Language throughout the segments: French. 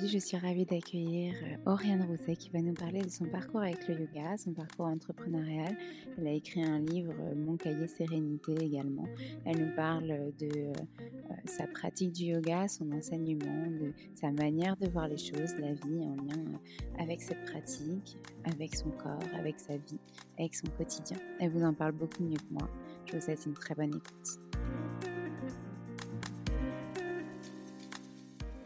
Aujourd'hui, je suis ravie d'accueillir euh, Oriane Rousset qui va nous parler de son parcours avec le yoga, son parcours entrepreneurial. Elle a écrit un livre, euh, Mon cahier sérénité également. Elle nous parle de euh, sa pratique du yoga, son enseignement, de sa manière de voir les choses, la vie en lien avec cette pratique, avec son corps, avec sa vie, avec son quotidien. Elle vous en parle beaucoup mieux que moi. Je vous souhaite une très bonne écoute.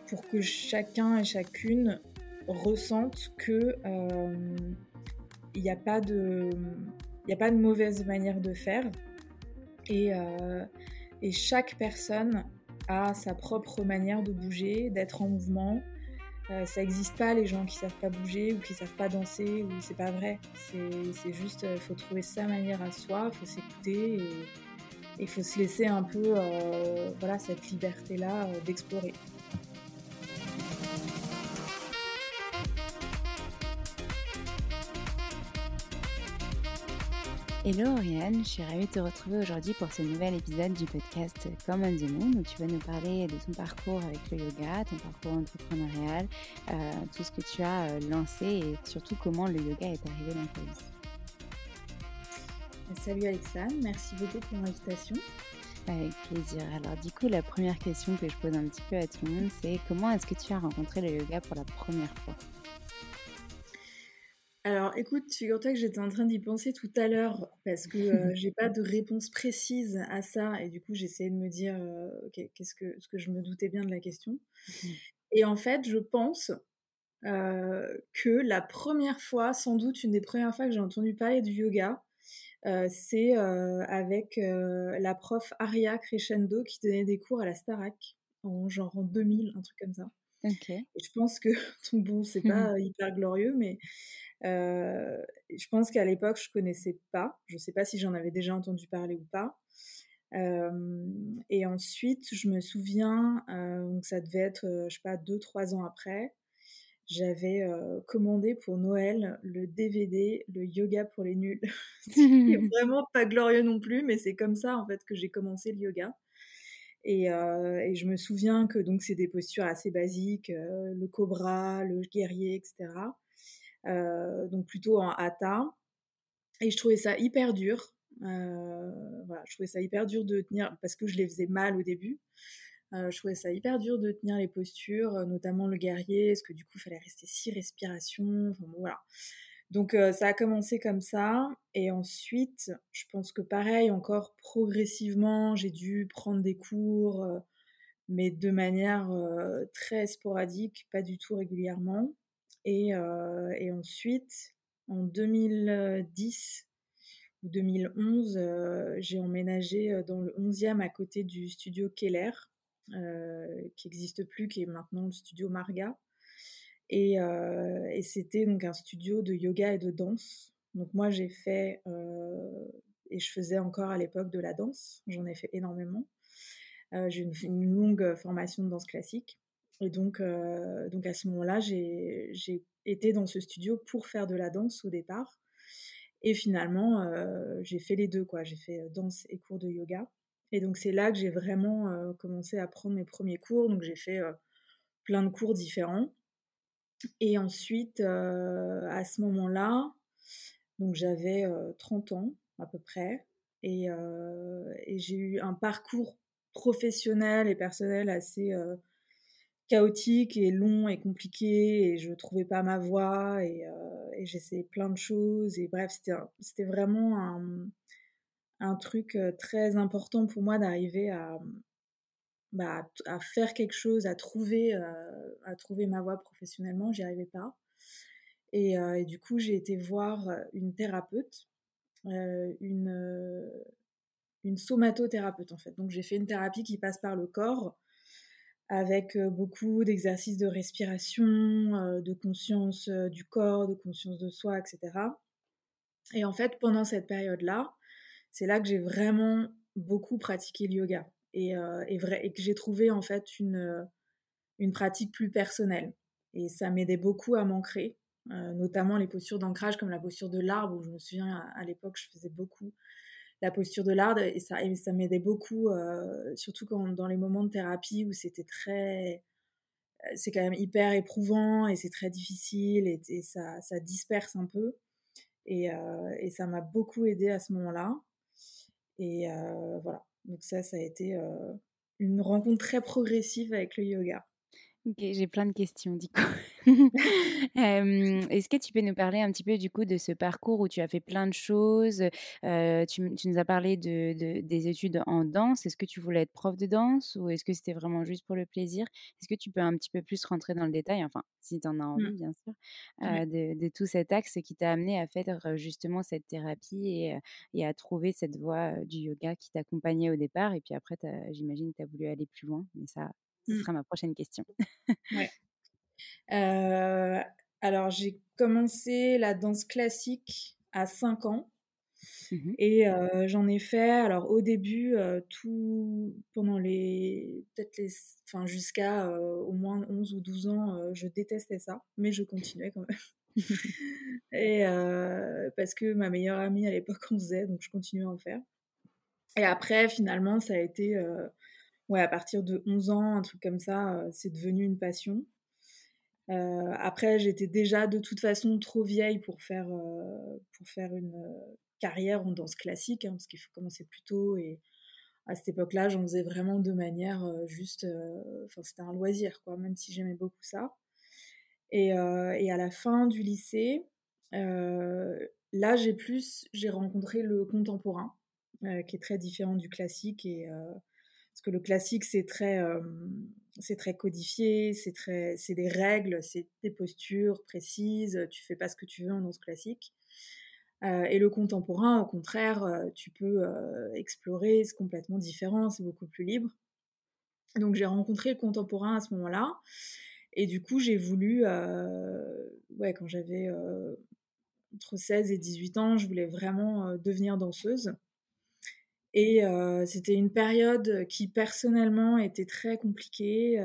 Pour que chacun et chacune ressente que euh, il n'y a pas de mauvaise manière de faire et, euh, et chaque personne a sa propre manière de bouger, d'être en mouvement. Euh, ça n'existe pas les gens qui savent pas bouger ou qui savent pas danser ou c'est pas vrai. C'est juste, faut trouver sa manière à soi, il faut s'écouter et il faut se laisser un peu, voilà, cette liberté là d'explorer. Hello Oriane, je suis ravie de te retrouver aujourd'hui pour ce nouvel épisode du podcast Come on the Moon où tu vas nous parler de ton parcours avec le yoga, ton parcours entrepreneurial, euh, tout ce que tu as euh, lancé et surtout comment le yoga est arrivé dans ta vie. Salut Alexandre, merci beaucoup pour l'invitation. Avec plaisir. Alors du coup, la première question que je pose un petit peu à tout le monde, c'est comment est-ce que tu as rencontré le yoga pour la première fois? Alors, écoute, figure-toi que j'étais en train d'y penser tout à l'heure parce que euh, j'ai pas de réponse précise à ça et du coup j'essayais de me dire euh, qu'est-ce que ce que je me doutais bien de la question. Mmh. Et en fait, je pense euh, que la première fois, sans doute une des premières fois que j'ai entendu parler du yoga, c'est avec la prof Aria Crescendo qui donnait des cours à la Starac en genre en 2000, un truc comme ça. Et je pense que, donc bon, c'est pas hyper glorieux, mais euh, je pense qu'à l'époque, je connaissais pas. Je sais pas si j'en avais déjà entendu parler ou pas. Euh, et ensuite, je me souviens, euh, donc ça devait être, je sais pas, deux, trois ans après, j'avais commandé pour Noël le DVD, le yoga pour les nuls. c'est vraiment pas glorieux non plus, mais c'est comme ça en fait que j'ai commencé le yoga. Et, et, je me souviens que donc c'est des postures assez basiques, le cobra, le guerrier, etc. Euh, donc plutôt en hata. Et je trouvais ça hyper dur. Euh, voilà, je trouvais ça hyper dur de tenir parce que je les faisais mal au début. Euh, je trouvais ça hyper dur de tenir les postures, notamment le guerrier, parce que du coup, il fallait rester six respirations. Enfin, voilà. Donc ça a commencé comme ça. Et ensuite, je pense que pareil, encore progressivement, j'ai dû prendre des cours, mais de manière très sporadique, pas du tout régulièrement. Euh, et, ensuite, en 2010 ou 2011, euh, j'ai emménagé dans le 11e à côté du studio Keller, qui n'existe plus, qui est maintenant le studio Marga. Et, c'était donc un studio de yoga et de danse. Donc moi j'ai fait, et je faisais encore à l'époque de la danse, j'en ai fait énormément. j'ai une, une, longue formation de danse classique. Et donc, euh, donc à ce moment-là, j'ai été dans ce studio pour faire de la danse au départ. Et finalement, euh, j'ai fait les deux, quoi. J'ai fait euh, danse et cours de yoga. Et donc, c'est là que j'ai vraiment commencé à prendre mes premiers cours. Donc, j'ai fait plein de cours différents. Et ensuite, à ce moment-là, donc j'avais 30 ans à peu près. Et, et j'ai eu un parcours professionnel et personnel assez chaotique et long et compliqué et je trouvais pas ma voie et, euh, j'essayais plein de choses et bref c'était vraiment un, truc euh, très important pour moi d'arriver à, bah, à faire quelque chose à trouver euh, à trouver ma voie professionnellement j'y arrivais pas. Et, et, du coup j'ai été voir une thérapeute une somatothérapeute en fait. Donc j'ai fait une thérapie qui passe par le corps avec beaucoup d'exercices de respiration, de conscience du corps, de conscience de soi, etc. Et en fait, pendant cette période-là, c'est là que j'ai vraiment beaucoup pratiqué le yoga et, vrai, et que j'ai trouvé en fait une, une pratique plus personnelle. Et ça m'aidait beaucoup à m'ancrer, notamment les postures d'ancrage comme la posture de l'arbre, où je me souviens à, l'époque, je faisais beaucoup la posture de l'arbre et ça, ça m'aidait beaucoup, euh, surtout quand, dans les moments de thérapie où c'était très. Euh, c'est quand même hyper éprouvant et c'est très difficile et, ça, ça, disperse un peu. Et, euh, et ça m'a beaucoup aidé à ce moment-là. Et voilà. Donc, ça, ça a été une rencontre très progressive avec le yoga. Ok, j'ai plein de questions du coup. Est-ce que tu peux nous parler un petit peu du coup de ce parcours où tu as fait plein de choses tu, nous as parlé de, des études en danse. Est-ce que tu voulais être prof de danse ou est-ce que c'était vraiment juste pour le plaisir? Est-ce que tu peux un petit peu plus rentrer dans le détail, enfin si tu en as envie mmh. bien sûr, de, de, tout cet axe qui t'a amené à faire justement cette thérapie et, et à trouver cette voie du yoga qui t'accompagnait au départ et puis après j'imagine que tu as voulu aller plus loin, mais ça ce mmh. sera ma prochaine question. ouais. Euh, alors, j'ai commencé la danse classique à 5 ans. Mmh et euh, j'en ai fait, alors au début, euh, tout pendant les. Peut-être les. Enfin, jusqu'à au moins 11 ou 12 ans, je détestais ça, mais je continuais quand même. et parce que ma meilleure amie à l'époque en faisait, donc je continuais à en faire. Et après, finalement, ça a été ouais, à partir de 11 ans, un truc comme ça, euh, c'est devenu une passion. Euh, après, j'étais déjà de toute façon trop vieille pour faire, euh, pour faire une carrière en danse classique, hein, parce qu'il faut commencer plus tôt. Et à cette époque-là, j'en faisais vraiment de manière juste. Enfin, c'était un loisir, quoi, même si j'aimais beaucoup ça. Et, et, à la fin du lycée, là, j'ai plus, j'ai rencontré le contemporain, qui est très différent du classique et que le classique c'est très c'est très codifié, c'est très c'est des règles, c'est des postures précises, tu fais pas ce que tu veux en danse classique. et le contemporain, au contraire, tu peux explorer, c'est complètement différent, c'est beaucoup plus libre. Donc j'ai rencontré le contemporain à ce moment-là. Et du coup, j'ai voulu, ouais, quand j'avais entre 16 et 18 ans, je voulais vraiment devenir danseuse. Et c'était une période qui personnellement était très compliquée,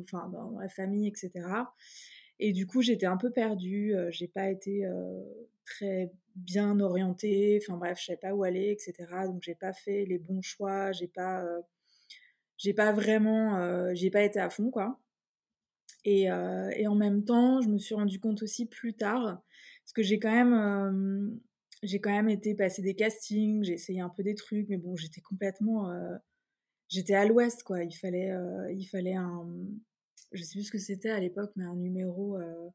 enfin dans la famille, etc. Et du coup, j'étais un peu perdue, j'ai pas été très bien orientée, enfin bref, je savais pas où aller, etc. Donc j'ai pas fait les bons choix, j'ai pas, j'ai pas vraiment, j'ai pas été à fond quoi. Et, et, en même temps, je me suis rendu compte aussi plus tard, parce que j'ai quand même j'ai quand même été passer des castings, j'ai essayé un peu des trucs, mais bon, j'étais complètement. Euh, j'étais à l'ouest, quoi. Il fallait, euh, il fallait un. Je sais plus ce que c'était à l'époque, mais un numéro. Euh,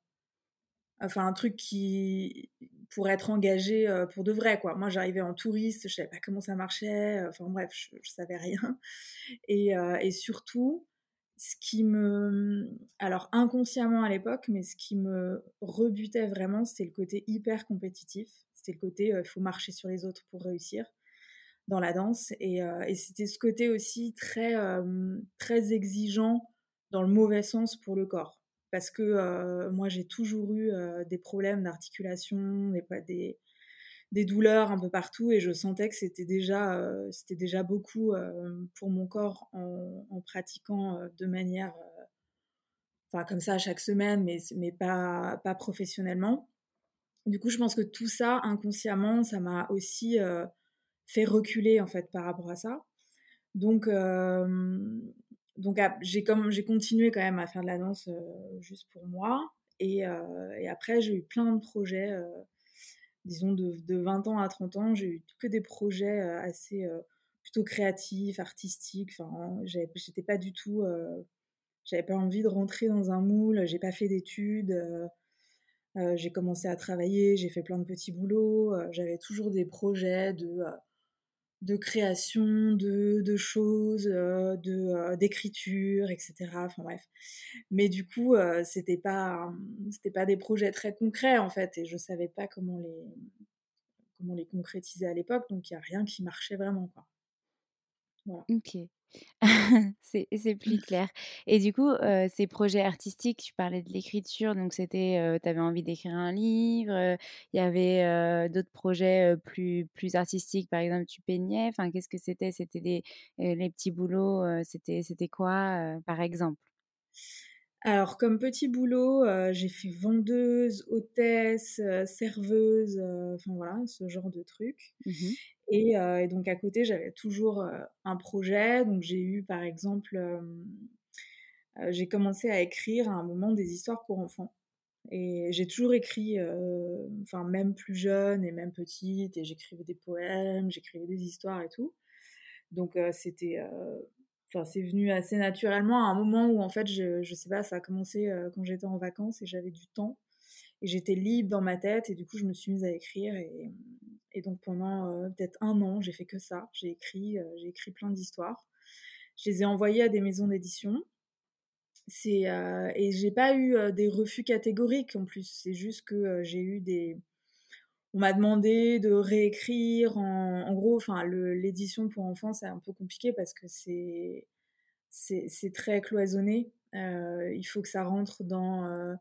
enfin, un truc qui. pour être engagé pour de vrai, quoi. Moi, j'arrivais en touriste, je savais pas comment ça marchait. Enfin, bref, je, je savais rien. Et, et surtout, ce qui me. Alors, inconsciemment à l'époque, mais ce qui me rebutait vraiment, c'était le côté hyper compétitif le côté, il faut marcher sur les autres pour réussir dans la danse. Et, c'était ce côté aussi très, très exigeant dans le mauvais sens pour le corps. Parce que moi, j'ai toujours eu des problèmes d'articulation, des, des, des, douleurs un peu partout, et je sentais que c'était déjà, c'était déjà beaucoup pour mon corps en, en pratiquant de manière, enfin comme ça chaque semaine, mais, mais pas, pas professionnellement. Du coup, je pense que tout ça, inconsciemment, ça m'a aussi euh, fait reculer en fait par rapport à ça. Donc, donc j'ai comme j'ai continué quand même à faire de la danse euh, juste pour moi. Et, euh, et après, j'ai eu plein de projets, disons de, de, 20 ans à 30 ans, j'ai eu que des projets assez plutôt créatifs, artistiques. Enfin, j'étais pas du tout, j'avais pas envie de rentrer dans un moule. J'ai pas fait d'études. Euh, j'ai commencé à travailler, j'ai fait plein de petits boulots, euh, j'avais toujours des projets de, euh, de création, de, de choses, de d'écriture, etc. Enfin bref. Mais du coup, c'était pas c'était pas des projets très concrets en fait, et je savais pas comment les comment les concrétiser à l'époque, donc il y a rien qui marchait vraiment quoi. Voilà. Ok. c'est plus clair. Et du coup, ces projets artistiques, tu parlais de l'écriture, donc c'était, tu avais envie d'écrire un livre, il y avait d'autres projets plus, plus artistiques, par exemple, tu peignais, enfin, qu'est-ce que c'était? C'était des les petits boulots, c'était c'était quoi, par exemple? Alors, comme petit boulot, j'ai fait vendeuse, hôtesse, serveuse, enfin voilà, ce genre de trucs. Mmh et, donc à côté, j'avais toujours un projet. Donc j'ai eu par exemple, j'ai commencé à écrire à un moment des histoires pour enfants. Et j'ai toujours écrit, enfin même plus jeune et même petite, et j'écrivais des poèmes, j'écrivais des histoires et tout. Donc c'était, enfin c'est venu assez naturellement à un moment où en fait, je, je sais pas, ça a commencé quand j'étais en vacances et j'avais du temps et j'étais libre dans ma tête et du coup je me suis mise à écrire et, donc pendant euh, peut-être un an, j'ai fait que ça. J'ai écrit, euh, j'ai écrit plein d'histoires. Je les ai envoyées à des maisons d'édition. C'est euh, et j'ai pas eu des refus catégoriques en plus. C'est juste que j'ai eu des. On m'a demandé de réécrire. En, en gros, enfin, l'édition pour enfants c'est un peu compliqué parce que c'est c'est très cloisonné. il faut que ça rentre dans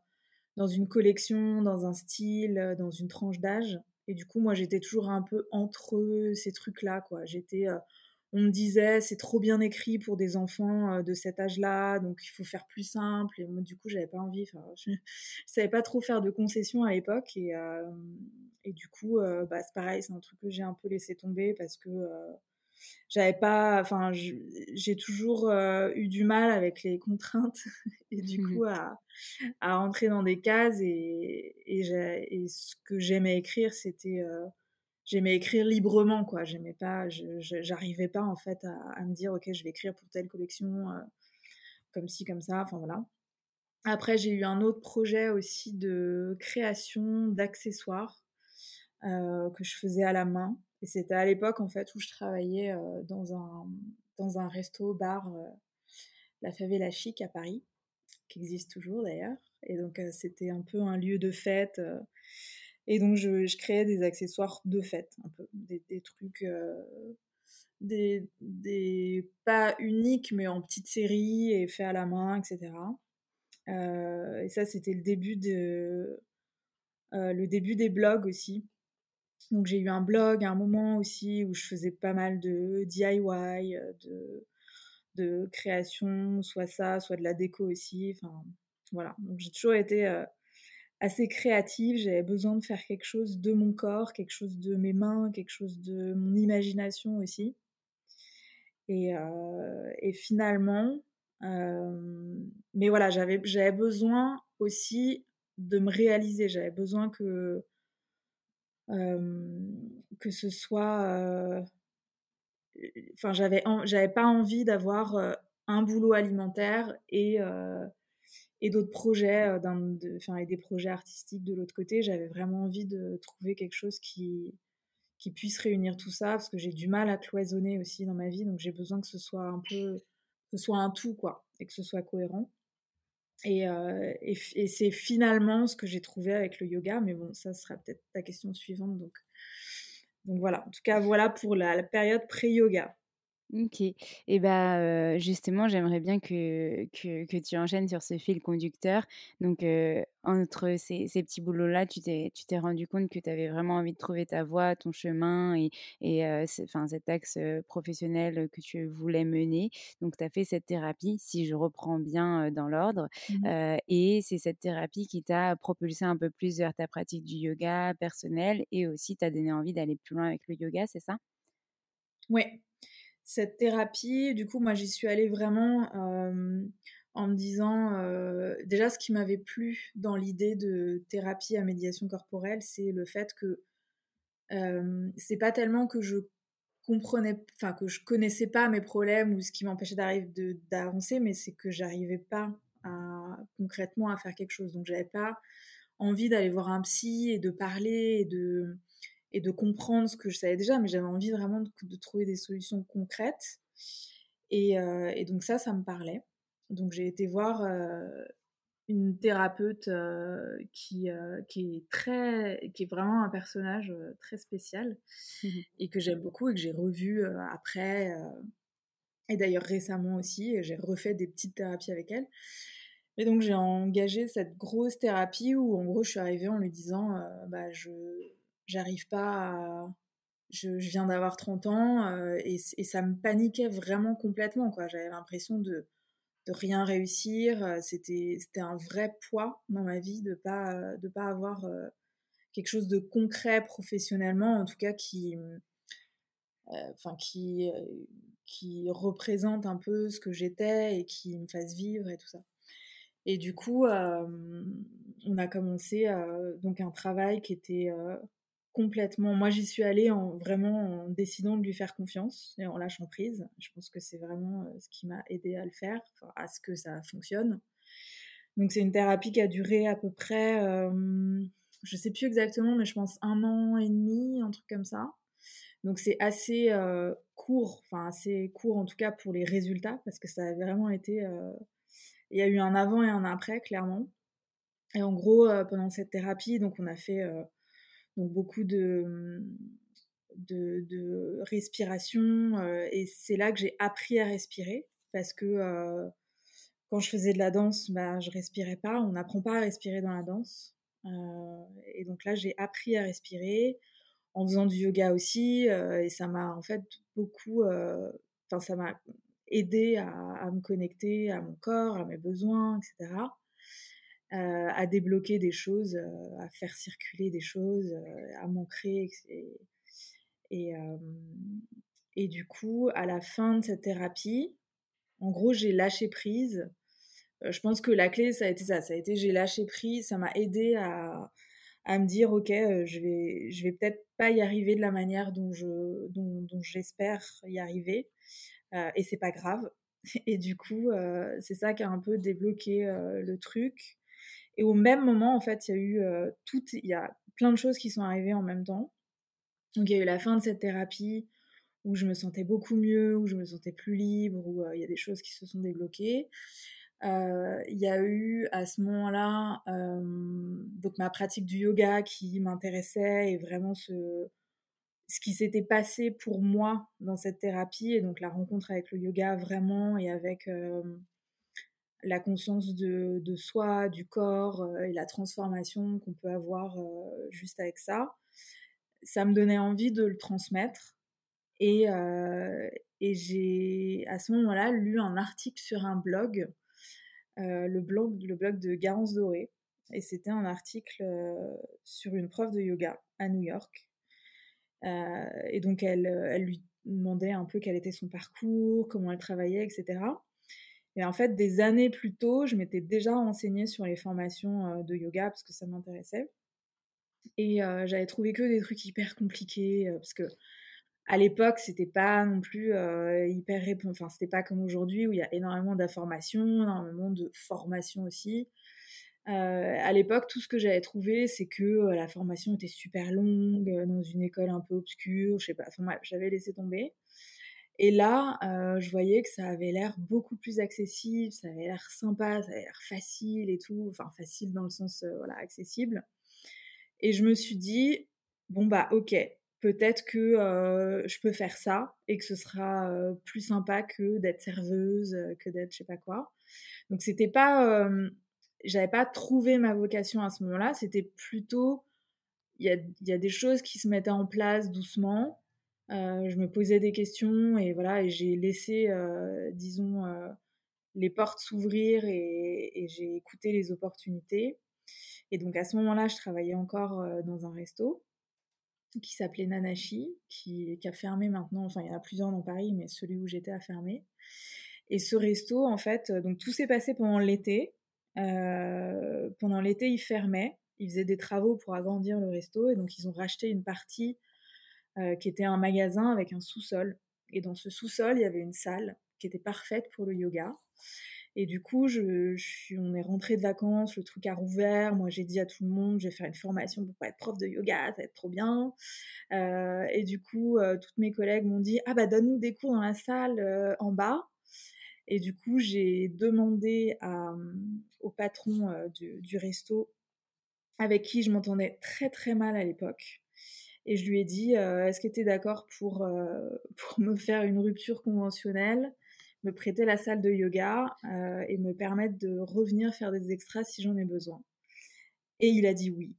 dans une collection, dans un style, dans une tranche d'âge. Et du coup, moi, j'étais toujours un peu entre ces trucs-là, quoi. J'étais, euh, on me disait, c'est trop bien écrit pour des enfants euh, de cet âge-là, donc il faut faire plus simple. Et moi, du coup, j'avais pas envie. Je, je savais pas trop faire de concessions à l'époque, et, euh, et du coup, bah, c'est pareil, c'est un truc que j'ai un peu laissé tomber parce que j'avais pas enfin j'ai toujours eu du mal avec les contraintes et du mmh coup à, à rentrer dans des cases et, et, ce que j'aimais écrire c'était j'aimais écrire librement quoi. J'aimais pas j'arrivais pas en fait à, à, me dire ok je vais écrire pour telle collection comme ci comme ça enfin voilà. Après, j'ai eu un autre projet aussi de création d'accessoires que je faisais à la main. Et c'était à l'époque, en fait, où je travaillais dans, un, dans un resto-bar, la Favela Chic à Paris, qui existe toujours d'ailleurs. Et donc, c'était un peu un lieu de fête. et donc, je, créais des accessoires de fête, un peu. Des, trucs des, des, pas uniques, mais en petite série et fait à la main, etc. Euh, et ça, c'était le début de euh, le début des blogs aussi. Donc j'ai eu un blog à un moment aussi où je faisais pas mal de DIY, de, de création, soit ça, soit de la déco aussi. Enfin voilà. Donc j'ai toujours été euh, assez créative. J'avais besoin de faire quelque chose de mon corps, quelque chose de mes mains, quelque chose de mon imagination aussi. Et, et finalement, mais voilà, j'avais besoin aussi de me réaliser. J'avais besoin que, que ce soit. Enfin, j'avais, pas envie d'avoir un boulot alimentaire et, et d'autres projets, enfin, et des projets artistiques de l'autre côté. J'avais vraiment envie de trouver quelque chose qui, qui puisse réunir tout ça parce que j'ai du mal à cloisonner aussi dans ma vie. Donc, j'ai besoin que ce soit un peu ce soit un tout, quoi, et que ce soit cohérent. Et, euh, et, c'est finalement ce que j'ai trouvé avec le yoga, mais bon, ça sera peut-être ta question suivante. Donc voilà, en tout cas, voilà pour la période pré-yoga. OK et bah, justement, j'aimerais bien que que que tu enchaînes sur ce fil conducteur. Donc, entre ces ces petits boulots-là, tu t'es tu t'es rendu compte que tu avais vraiment envie de trouver ta voie, ton chemin et et enfin, cet axe, professionnel, que tu voulais mener. Donc tu as fait cette thérapie, si je reprends bien, dans l'ordre, mmh et c'est cette thérapie qui t'a propulsé un peu plus vers ta pratique du yoga personnel et aussi t'a donné envie d'aller plus loin avec le yoga, c'est ça? Ouais cette thérapie, du coup, moi, j'y suis allée vraiment en me disant, déjà, ce qui m'avait plu dans l'idée de thérapie à médiation corporelle, c'est le fait que c'est pas tellement que je comprenais, enfin, que je connaissais pas mes problèmes ou ce qui m'empêchait d'arriver d'avancer, mais c'est que j'arrivais pas concrètement à faire quelque chose. Donc, j'avais pas envie d'aller voir un psy et de parler et de et de comprendre ce que je savais déjà, mais j'avais envie vraiment de, trouver des solutions concrètes. Et, euh, et, donc ça, ça me parlait. Donc j'ai été voir euh, une thérapeute euh, qui, qui est très, qui est vraiment un personnage très spécial mmh et que j'aime beaucoup et que j'ai revu après. et d'ailleurs récemment aussi, j'ai refait des petites thérapies avec elle. Et donc j'ai engagé cette grosse thérapie où en gros je suis arrivée en lui disant bah je j'arrive pas à... Je, viens d'avoir 30 ans euh, et, ça me paniquait vraiment complètement. quoi. J'avais l'impression de, de rien réussir. Euh, c'était, un vrai poids dans ma vie de pas de pas avoir euh, quelque chose de concret professionnellement, en tout cas qui, qui, qui représente un peu ce que j'étais et qui me fasse vivre et tout ça. Et du coup, on a commencé donc un travail qui était complètement. Moi, j'y suis allée en vraiment en décidant de lui faire confiance et en lâchant prise. Je pense que c'est vraiment euh, ce qui m'a aidé à le faire, à ce que ça fonctionne. Donc, c'est une thérapie qui a duré à peu près, euh, je sais plus exactement, mais je pense un an et demi, un truc comme ça. Donc, c'est assez euh, court, enfin assez court en tout cas pour les résultats, parce que ça a vraiment été. Euh, il y a eu un avant et un après, clairement. Et en gros, pendant cette thérapie, donc on a fait donc beaucoup de, de, respiration. Euh, et c'est là que j'ai appris à respirer parce que euh, quand je faisais de la danse, bah, je respirais pas. On n'apprend pas à respirer dans la danse. Euh, et donc là, j'ai appris à respirer en faisant du yoga aussi. et ça m'a en fait beaucoup. Enfin, ça m'a aidé à, à, me connecter à mon corps, à mes besoins, etc. Euh, à débloquer des choses, euh, à faire circuler des choses, euh, à m'ancrer. Et, et, du coup, à la fin de cette thérapie, en gros, j'ai lâché prise. je pense que la clé, ça a été ça. Ça a été j'ai lâché prise. Ça m'a aidé à, à me dire ok je vais je vais peut-être pas y arriver de la manière dont je dont, j'espère y arriver et c'est pas grave Et du coup, c'est ça qui a un peu débloqué le truc. Et au même moment, en fait, il y a eu tout, il y a plein de choses qui sont arrivées en même temps. Donc il y a eu la fin de cette thérapie où je me sentais beaucoup mieux, où je me sentais plus libre, où il y a des choses qui se sont débloquées. Il y a eu à ce moment-là donc ma pratique du yoga qui m'intéressait et vraiment ce, ce qui s'était passé pour moi dans cette thérapie et donc la rencontre avec le yoga vraiment et avec la conscience de, soi, du corps et la transformation qu'on peut avoir juste avec ça, ça me donnait envie de le transmettre. Et, et j'ai à ce moment-là lu un article sur un blog euh, le, blog, le blog de Garance Doré. Et c'était un article euh, sur une prof de yoga à New York. Euh, et donc, elle, elle lui demandait un peu quel était son parcours, comment elle travaillait, etc. Et en fait, des années plus tôt, je m'étais déjà renseignée sur les formations de yoga parce que ça m'intéressait. Et j'avais trouvé que des trucs hyper compliqués parce que à l'époque, c'était pas non plus euh, hyper enfin c'était pas comme aujourd'hui où il y a énormément d'informations, énormément de formations aussi. Euh, à l'époque, tout ce que j'avais trouvé, c'est que euh, la formation était super longue, dans une école un peu obscure, je sais pas. Enfin bref, j'avais laissé tomber. Et là, je voyais que ça avait l'air beaucoup plus accessible, ça avait l'air sympa, ça avait l'air facile et tout. Enfin, facile dans le sens, voilà, accessible. Et je me suis dit, bon bah ok, peut-être que je peux faire ça et que ce sera plus sympa que d'être serveuse, que d'être je sais pas quoi. Donc c'était pas, j'avais pas trouvé ma vocation à ce moment-là. C'était plutôt, il y a, y a, des choses qui se mettaient en place doucement. Je me posais des questions et voilà et j'ai laissé, disons, les portes s'ouvrir et, j'ai écouté les opportunités. Et donc à ce moment-là, je travaillais encore dans un resto qui s'appelait Nanashi, qui, a fermé maintenant. Enfin, il y en a plusieurs dans Paris, mais celui où j'étais a fermé. Et ce resto, en fait, euh, donc tout s'est passé pendant l'été. Euh, pendant l'été, il fermait. Ils faisaient des travaux pour agrandir le resto, et donc ils ont racheté une partie euh, qui était un magasin avec un sous-sol. Et dans ce sous-sol, il y avait une salle qui était parfaite pour le yoga. Et du coup, on est rentré de vacances, le truc a rouvert. Moi, j'ai dit à tout le monde, je vais faire une formation pour être prof de yoga, ça va être trop bien. Euh, et du coup, euh, toutes mes collègues m'ont dit, ah bah donne-nous des cours dans la salle en bas. Et du coup, j'ai demandé au patron du, du, resto, avec qui je m'entendais très très mal à l'époque. Et je lui ai dit, est-ce que tu es d'accord pour, pour me faire une rupture conventionnelle me prêter la salle de yoga euh, et me permettre de revenir faire des extras si j'en ai besoin? Et il a dit oui.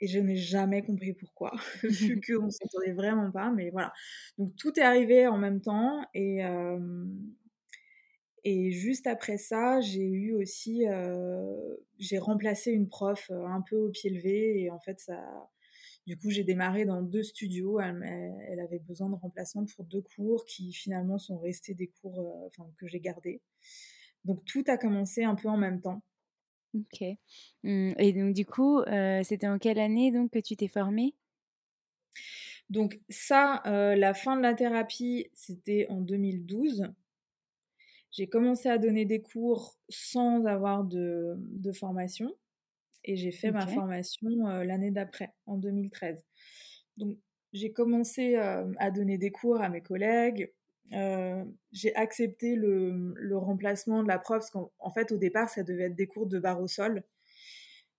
Et je n'ai jamais compris pourquoi, vu qu'on ne s'entendait vraiment pas, mais voilà. Donc tout est arrivé en même temps et, euh, et juste après ça, j'ai eu aussi, euh, j'ai remplacé une prof un peu au pied levé et en fait ça, du coup, j'ai démarré dans deux studios. Elle, avait besoin de remplacement pour deux cours qui finalement sont restés des cours euh, que j'ai gardés. Donc tout a commencé un peu en même temps. Ok. Mmh, et donc du coup, euh, c'était en quelle année donc que tu t'es formée? Donc ça, euh, la fin de la thérapie, c'était en 2012. J'ai commencé à donner des cours sans avoir de formation et j'ai fait ma formation l'année d'après, en 2013. Donc j'ai commencé à donner des cours à mes collègues. j'ai accepté le, le, remplacement de la prof parce qu'en fait au départ ça devait être des cours de barre au sol,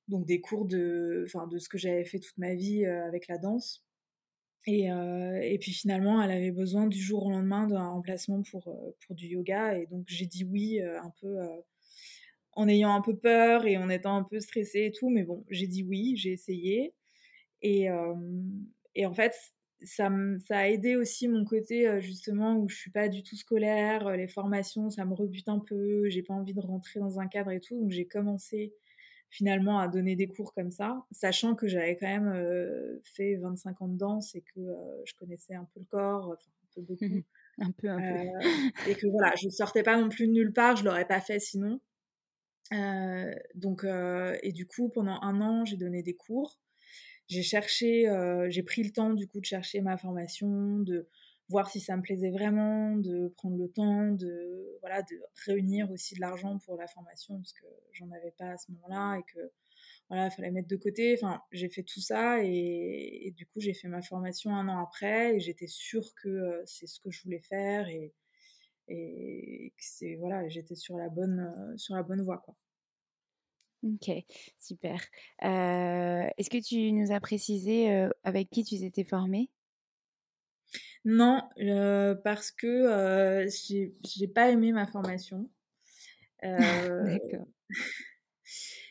donc des cours de, de ce que j'avais fait toute ma vie avec la danse. Et, et, puis finalement, elle avait besoin du jour au lendemain d'un remplacement pour, pour du yoga. Et donc j'ai dit oui un peu en ayant un peu peur et en étant un peu stressée et tout. Mais bon, j'ai dit oui, j'ai essayé. Et, et en fait, ça, ça, a aidé aussi mon côté justement où je suis pas du tout scolaire, les formations, ça me rebute un peu, j'ai pas envie de rentrer dans un cadre et tout. Donc j'ai commencé finalement à donner des cours comme ça, sachant que j'avais quand même fait 25 ans de danse et que je connaissais un peu le corps, enfin un peu beaucoup. un peu, un peu. et que voilà, je sortais pas non plus de nulle part, je l'aurais pas fait sinon. Euh, donc, euh, et du coup, pendant un an, j'ai donné des cours. J'ai cherché, euh, j'ai pris le temps du coup de chercher ma formation, de voir si ça me plaisait vraiment, de prendre le temps, de voilà, de réunir aussi de l'argent pour la formation parce que j'en avais pas à ce moment-là et que voilà, il fallait mettre de côté. Enfin, j'ai fait tout ça et, du coup, j'ai fait ma formation un an après et j'étais sûre que euh, c'est ce que je voulais faire et, et que c'est voilà, j'étais sur la bonne euh, sur la bonne voie quoi. Ok, super. Euh, est-ce que tu nous as précisé avec qui tu t'étais formée? Non, euh, parce que euh, j'ai pas aimé ma formation. Euh, D'accord.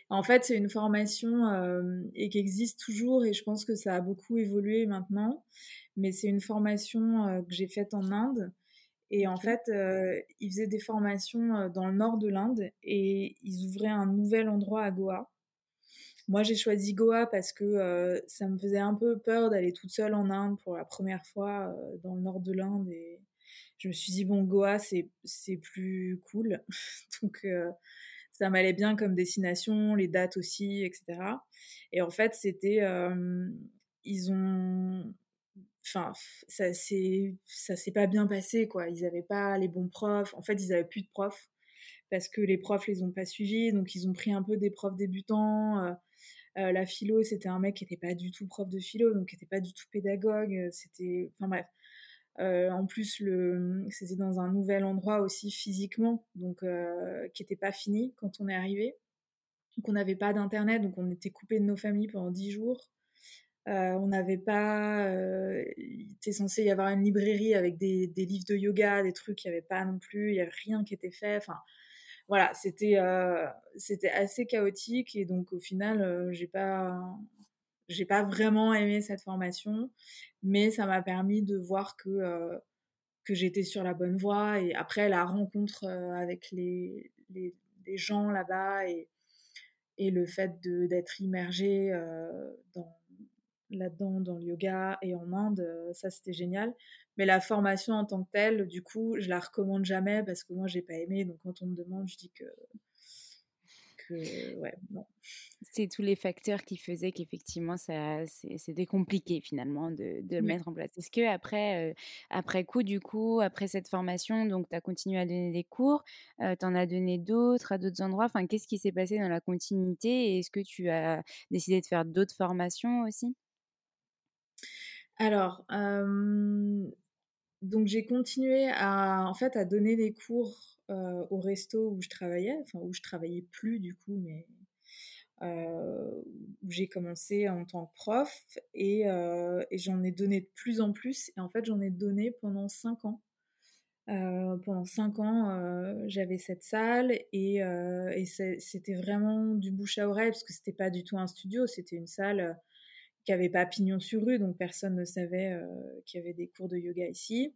en fait, c'est une formation et qui existe toujours et je pense que ça a beaucoup évolué maintenant. Mais c'est une formation que j'ai faite en Inde. Et en fait, ils faisaient des formations dans le nord de l'Inde et ils ouvraient un nouvel endroit à Goa. Moi, j'ai choisi Goa parce que euh, ça me faisait un peu peur d'aller toute seule en Inde pour la première fois euh, dans le nord de l'Inde. Et je me suis dit, bon, Goa, c'est plus cool. Donc, euh, ça m'allait bien comme destination, les dates aussi, etc. Et en fait, c'était. ils ont. Enfin, ça s'est pas bien passé, quoi. Ils n'avaient pas les bons profs. En fait, ils n'avaient plus de profs parce que les profs les ont pas suivis. Donc, ils ont pris un peu des profs débutants euh, la philo, c'était un mec qui n'était pas du tout prof de philo, donc qui n'était pas du tout pédagogue. Euh, c'était, enfin bref. Euh, en plus, le, c'était dans un nouvel endroit aussi physiquement, donc qui n'était pas fini quand on est arrivé. Donc on n'avait pas d'internet, donc on était coupé de nos familles pendant dix jours. On n'avait pas. il était censé y avoir une librairie avec des, des livres de yoga, des trucs, il n'y avait pas non plus, il n'y avait rien qui était fait. Enfin, voilà, c'était euh, c'était assez chaotique et donc au final, euh, j'ai pas j'ai pas vraiment aimé cette formation, mais ça m'a permis de voir que euh, que j'étais sur la bonne voie et après la rencontre avec les, les, gens là-bas et et le fait d'être immergé dans là-dedans dans le yoga et en Inde, ça c'était génial. Mais la formation en tant que telle, du coup, je la recommande jamais parce que moi, j'ai pas aimé. Donc, quand on me demande, je dis que. que ouais, non. C'est tous les facteurs qui faisaient qu'effectivement, c'était compliqué finalement de, de le mettre en place. Est-ce que après, euh, après coup, du coup, après cette formation, donc tu as continué à donner des cours, euh, tu en as donné d'autres à d'autres endroits? Enfin, qu'est-ce qui s'est passé dans la continuité? Et est-ce que tu as décidé de faire d'autres formations aussi? Alors, donc j'ai continué à en fait à donner des cours au resto où je travaillais, enfin où je travaillais plus du coup, mais où j'ai commencé en tant que prof et, j'en ai donné de plus en plus et en fait j'en ai donné pendant cinq ans. pendant cinq ans, j'avais cette salle et, et c'était vraiment du bouche à oreille parce que c'était pas du tout un studio, c'était une salle qui avait pas pignon sur rue, donc personne ne savait euh, qu'il y avait des cours de yoga ici.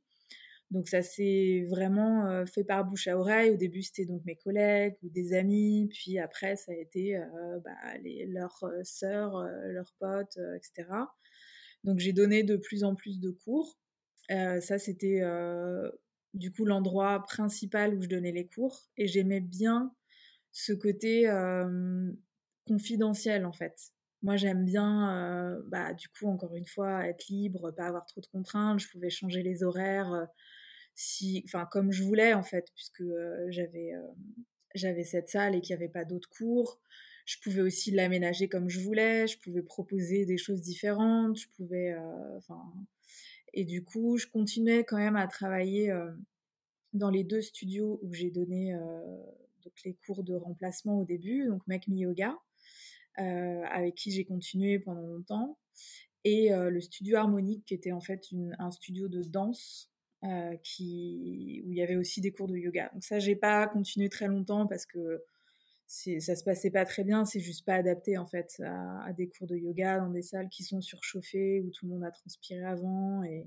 Donc ça s'est vraiment euh, fait par bouche à oreille. Au début, c'était donc mes collègues ou des amis, puis après, ça a été euh, bah, les, leurs sœurs, leurs potes, etc. Donc j'ai donné de plus en plus de cours. ça, c'était du coup l'endroit principal où je donnais les cours, et j'aimais bien ce côté confidentiel en fait. Moi, j'aime bien, bah, du coup, encore une fois, être libre, pas avoir trop de contraintes. Je pouvais changer les horaires, si, comme je voulais, en fait, puisque j'avais, cette salle et qu'il n'y avait pas d'autres cours. Je pouvais aussi l'aménager comme je voulais. Je pouvais proposer des choses différentes. Je pouvais, enfin, et du coup, je continuais quand même à travailler dans les deux studios où j'ai donné donc les cours de remplacement au début, donc Make Yoga. Euh, avec qui j'ai continué pendant longtemps, et euh, le studio harmonique qui était en fait un studio de danse euh, où il y avait aussi des cours de yoga. Donc ça, j'ai pas continué très longtemps parce que ça se passait pas très bien, c'est juste pas adapté en fait à, des cours de yoga dans des salles qui sont surchauffées où tout le monde a transpiré avant et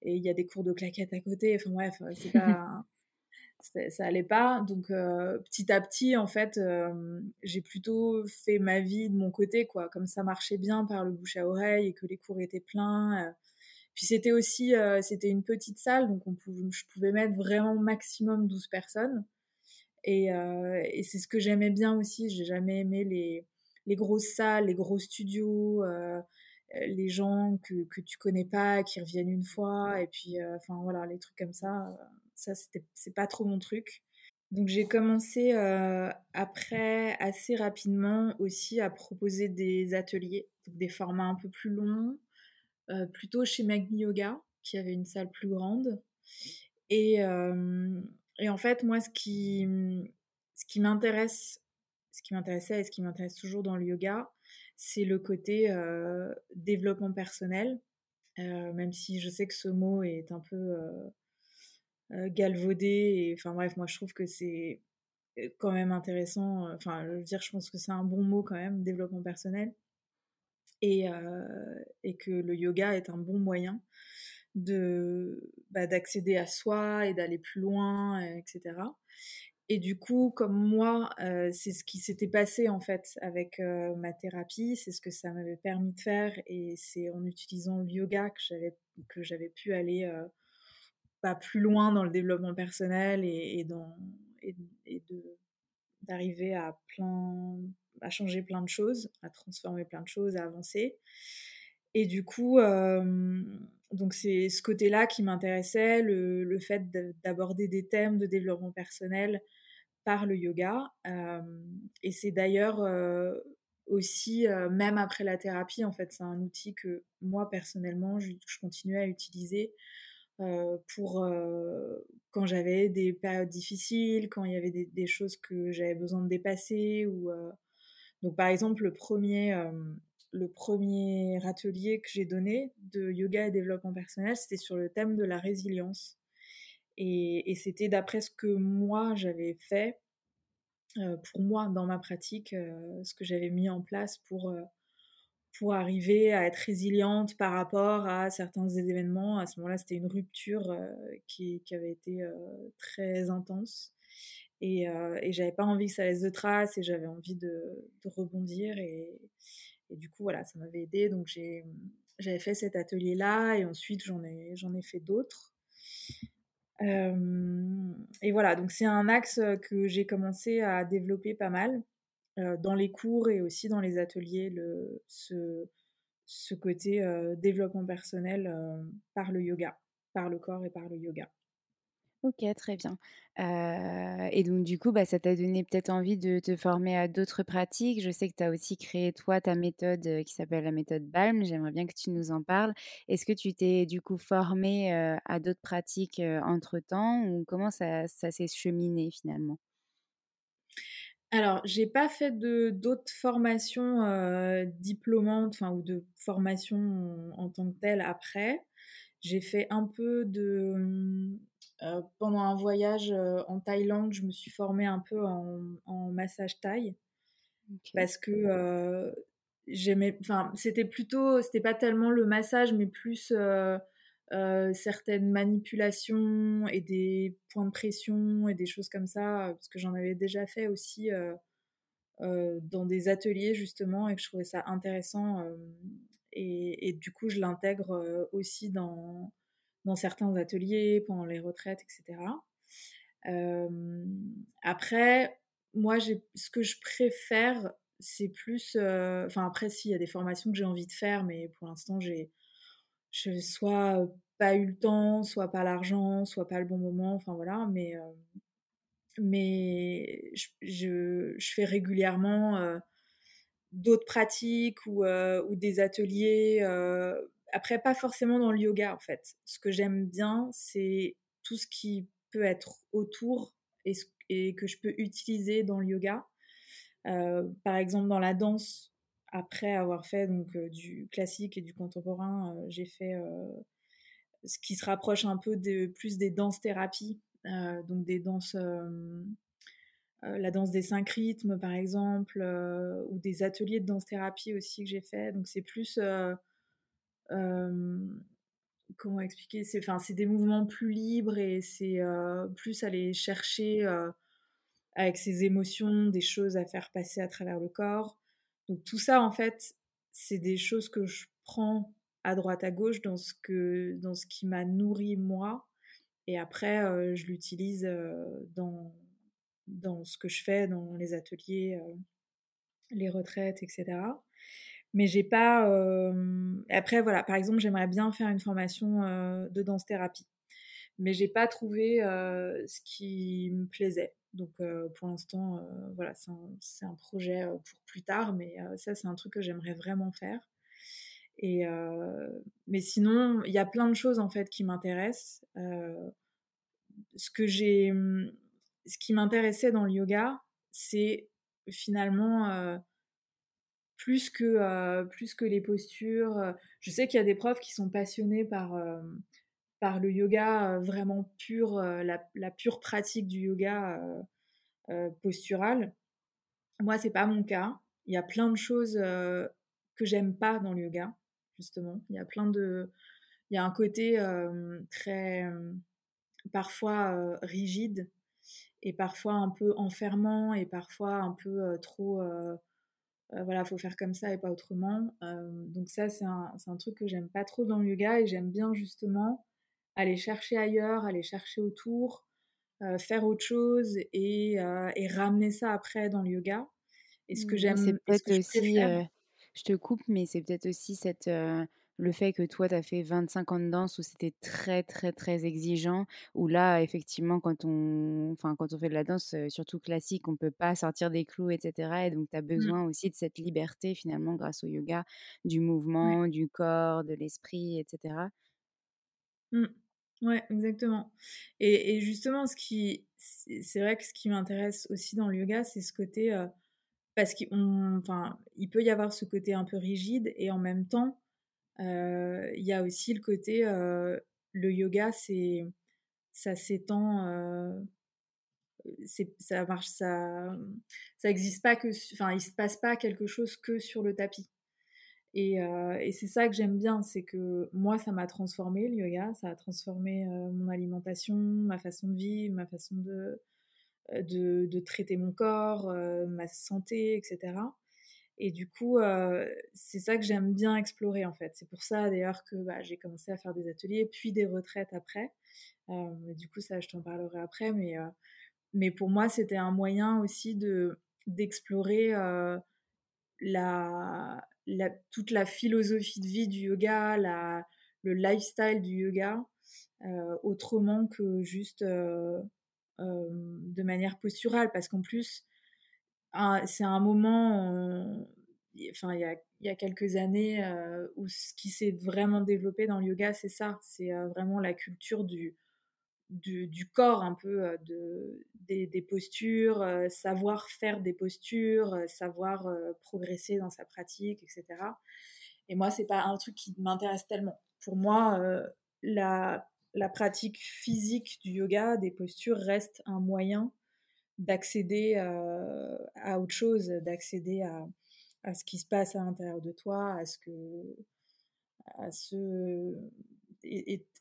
il y a des cours de claquettes à côté. Enfin bref, c'est pas ça allait pas. Donc euh, petit à petit, en fait, euh, j'ai plutôt fait ma vie de mon côté, quoi. Comme ça marchait bien par le bouche à oreille et que les cours étaient pleins. Euh. Puis c'était aussi, c'était une petite salle, donc on je pouvais mettre vraiment maximum 12 personnes. Et, et c'est ce que j'aimais bien aussi. J'ai jamais aimé les, les grosses salles, les gros studios. les gens que, que tu connais pas, qui reviennent une fois, et puis, enfin voilà, les trucs comme ça, ça, c'est pas trop mon truc. Donc j'ai commencé après assez rapidement aussi à proposer des ateliers, des formats un peu plus longs, plutôt chez Magni Yoga, qui avait une salle plus grande. Et, et en fait, moi, ce qui, ce qui m'intéresse, ce qui m'intéressait et ce qui m'intéresse toujours dans le yoga, c'est le côté développement personnel. même si je sais que ce mot est un peu euh, galvaudé. Et enfin bref, moi je trouve que c'est euh, quand même intéressant. Euh, enfin, je veux dire, je pense que c'est un bon mot quand même, développement personnel. Et, et que le yoga est un bon moyen de bah, d'accéder à soi et d'aller plus loin, etc. Et du coup, comme moi, c'est ce qui s'était passé en fait avec ma thérapie, c'est ce que ça m'avait permis de faire, et c'est en utilisant le yoga que j'avais que j'avais pu aller pas plus loin dans le développement personnel et, dans, et, d'arriver à plein à changer plein de choses, à transformer plein de choses, à avancer. Et du coup, donc c'est ce côté-là qui m'intéressait, le, le, fait d'aborder des thèmes de développement personnel par le yoga. et c'est d'ailleurs aussi, même après la thérapie, en fait, c'est un outil que moi personnellement, je, je continue à utiliser pour euh, quand j'avais des périodes difficiles, quand il y avait des, choses que j'avais besoin de dépasser. Ou, euh, Donc par exemple, le premier, le premier atelier que j'ai donné de yoga et développement personnel, c'était sur le thème de la résilience. Et, et c'était d'après ce que moi j'avais fait, pour moi dans ma pratique, ce que j'avais mis en place pour pour arriver à être résiliente par rapport à certains événements. À ce moment-là, c'était une rupture euh, qui, avait été euh, très intense. Et, euh, et j'avais pas envie que ça laisse de traces et j'avais envie de, rebondir. Et, du coup, voilà, ça m'avait aidé. Donc, j'avais fait cet atelier-là et ensuite, j'en ai, ai fait d'autres. et voilà, donc c'est un axe que j'ai commencé à développer pas mal. Euh, dans les cours et aussi dans les ateliers le, ce, ce côté euh, développement personnel euh, par le yoga, par le corps et par le yoga. Ok, très bien. et donc, du coup, bah, ça t'a donné peut-être envie de te former à d'autres pratiques. Je sais que tu as aussi créé, toi, ta méthode qui s'appelle la méthode BALM. J'aimerais bien que tu nous en parles. Est-ce que tu t'es, du coup, formé à d'autres pratiques entre-temps ou comment ça, ça s'est cheminé finalement? Alors, j'ai pas fait de d'autres formations euh, diplômantes, enfin ou de formations en, tant que telle après. J'ai fait un peu de euh, pendant un voyage euh, en Thaïlande, je me suis formée un peu en, massage thaï parce que j'aimais. Enfin, c'était plutôt, c'était pas tellement le massage, mais plus euh, certaines manipulations et des points de pression et des choses comme ça, parce que j'en avais déjà fait aussi euh, euh, dans des ateliers justement et que je trouvais ça intéressant. Et, du coup, je l'intègre aussi dans, dans certains ateliers, pendant les retraites, etc. après, moi, ce que je préfère, c'est plus. Enfin, après, s'il y a des formations que j'ai envie de faire, mais pour l'instant, j'ai je soit pas eu le temps, soit pas l'argent, soit pas le bon moment, enfin voilà, mais, mais je, je, fais régulièrement d'autres pratiques ou, ou, des ateliers. après, pas forcément dans le yoga en fait. Ce que j'aime bien, c'est tout ce qui peut être autour et, et, que je peux utiliser dans le yoga. par exemple, dans la danse, après avoir fait donc du classique et du contemporain, j'ai fait ce qui se rapproche un peu de, plus des danses thérapies, donc des danses, la danse des cinq rythmes par exemple, ou des ateliers de danse thérapie aussi que j'ai fait. Donc c'est plus comment expliquer? Enfin c'est des mouvements plus libres et c'est plus aller chercher avec ses émotions des choses à faire passer à travers le corps donc tout ça, en fait, c'est des choses que je prends à droite à gauche dans ce, que, dans ce qui m'a nourri moi. Et après, euh, je l'utilise euh, dans, dans ce que je fais, dans les ateliers, euh, les retraites, etc. mais j'ai pas. Après, voilà, par exemple, j'aimerais bien faire une formation de danse thérapie, mais j'ai pas trouvé ce qui me plaisait. Donc, pour l'instant, voilà, c'est un, projet pour plus tard, mais ça, c'est un truc que j'aimerais vraiment faire. Mais sinon, il y a plein de choses en fait qui m'intéressent. ce qui m'intéressait dans le yoga, c'est finalement plus que plus que les postures. Je sais qu'il y a des profs qui sont passionnés par par le yoga vraiment pur, la, la, pure pratique du yoga postural. Moi, c'est pas mon cas. Il y a plein de choses que j'aime pas dans le yoga justement. Il y a plein de. Il y a un côté très. parfois rigide et parfois un peu enfermant et parfois un peu trop. voilà, faut faire comme ça et pas autrement. donc, ça, c'est un, un, truc que j'aime pas trop dans le yoga et j'aime bien justement aller chercher ailleurs, aller chercher autour. faire autre chose et, et, ramener ça après dans le yoga. Et ce que mmh, j'aime, c'est peut-être aussi, je te coupe, mais c'est peut-être aussi cette, le fait que toi, tu as fait 25 ans de danse où c'était très, très, très exigeant, où là, effectivement, quand on, enfin, quand on fait de la danse, surtout classique, on ne peut pas sortir des clous, etc. Et donc, tu as mmh. besoin aussi de cette liberté, finalement, grâce au yoga, du mouvement, du corps, de l'esprit, etc. Mmh. Ouais, exactement. Et, justement, ce qui, c'est vrai que ce qui m'intéresse aussi dans le yoga, c'est ce côté parce qu'il enfin, il peut y avoir ce côté un peu rigide et en même temps, il y a aussi le côté, le yoga, c'est, ça s'étend, ça marche, ça, ça existe pas que, enfin, il se passe pas quelque chose que sur le tapis. Et, et c'est ça que j'aime bien, c'est que moi, ça m'a transformé le yoga, ça a transformé mon alimentation, ma façon de vivre, ma façon de, euh, de, traiter mon corps, euh, ma santé, etc. Et du coup, euh, c'est ça que j'aime bien explorer en fait. C'est pour ça d'ailleurs que bah, j'ai commencé à faire des ateliers, puis des retraites après. du coup, ça, je t'en parlerai après. Mais, mais pour moi, c'était un moyen aussi de d'explorer la, la, toute la philosophie de vie du yoga, le lifestyle du yoga, autrement que juste de manière posturale, parce qu'en plus, c'est un moment, enfin, il y a, y a, quelques années, où ce qui s'est vraiment développé dans le yoga, c'est ça, c'est vraiment la culture du, du, du, corps, un peu de, des, des postures, savoir faire des postures, savoir progresser dans sa pratique, etc. Et moi, c'est pas un truc qui m'intéresse tellement. Pour moi, la la pratique physique du yoga, des postures, reste un moyen d'accéder euh, à autre chose, d'accéder à, ce qui se passe à l'intérieur de toi, à ce que. à ce.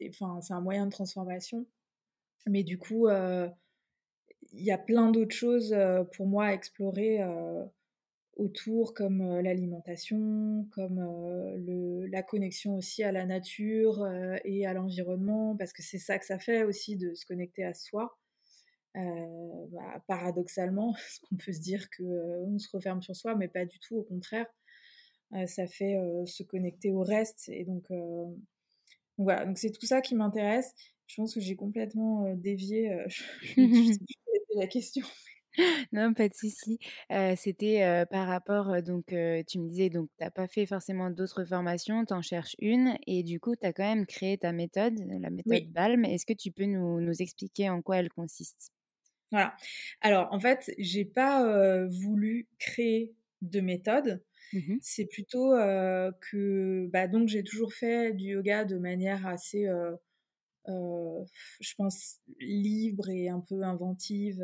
enfin, c'est un moyen de transformation. Mais du coup, euh, il y a plein d'autres choses euh, pour moi à explorer autour comme l'alimentation, comme la connexion aussi à la nature et à l'environnement, parce que c'est ça que ça fait aussi de se connecter à soi. Bah, paradoxalement, parce qu'on peut se dire qu'on se referme sur soi, mais pas du tout, au contraire. ça fait se connecter au reste. Et donc, donc voilà, donc c'est tout ça qui m'intéresse. Je pense que j'ai complètement dévié je, la question. Non, pas de souci. c'était, par rapport, donc tu me disais donc tu pas fait forcément d'autres formations, tu en cherches une et du coup tu as quand même créé ta méthode, la méthode BALM. Est-ce que tu peux nous nous expliquer en quoi elle consiste? Voilà. Alors en fait, j'ai pas, voulu créer de méthode. Mmh C'est plutôt, que bah, donc j'ai toujours fait du yoga de manière assez, je pense, libre et un peu inventive.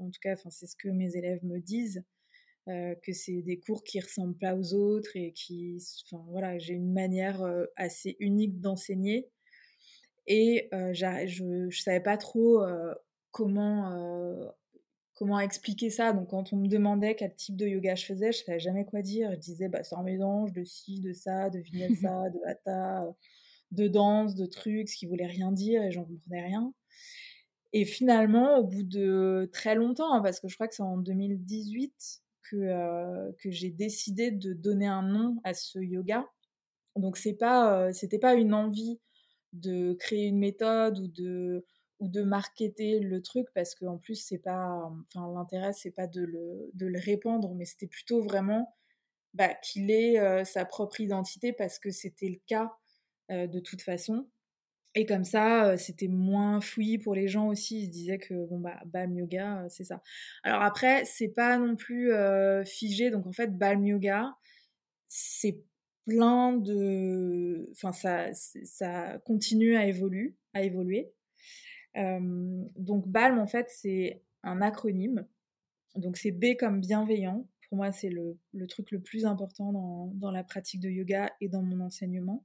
En tout cas, c'est ce que mes élèves me disent. Que c'est des cours qui ressemblent pas aux autres et qui, voilà, j'ai une manière assez unique d'enseigner et je, ne savais pas trop comment comment expliquer ça? Donc quand on me demandait quel type de yoga je faisais, je savais jamais quoi dire. Je disais bah c'est un mélange de ci, de ça, de vinyasa, de hatha de danse, de trucs, ce qui voulait rien dire et j'en comprenais rien. Et finalement, au bout de très longtemps, hein, parce que je crois que c'est en 2018 que, que j'ai décidé de donner un nom à ce yoga. Donc c'est pas, c'était pas une envie de créer une méthode ou de ou de marketer le truc parce qu'en plus c'est pas enfin l'intérêt c'est pas de le, répandre mais c'était plutôt vraiment bah, qu'il ait sa propre identité parce que c'était le cas de toute façon. Et comme ça c'était moins fouillis pour les gens aussi. Ils se disaient que bon bah Balm Yoga c'est ça. Alors après c'est pas non plus figé. Donc en fait Balm Yoga c'est plein de enfin ça ça continue à évoluer donc BALM, en fait, c'est un acronyme. Donc c'est B comme bienveillant. Pour moi, c'est le, truc le plus important dans, la pratique de yoga et dans mon enseignement.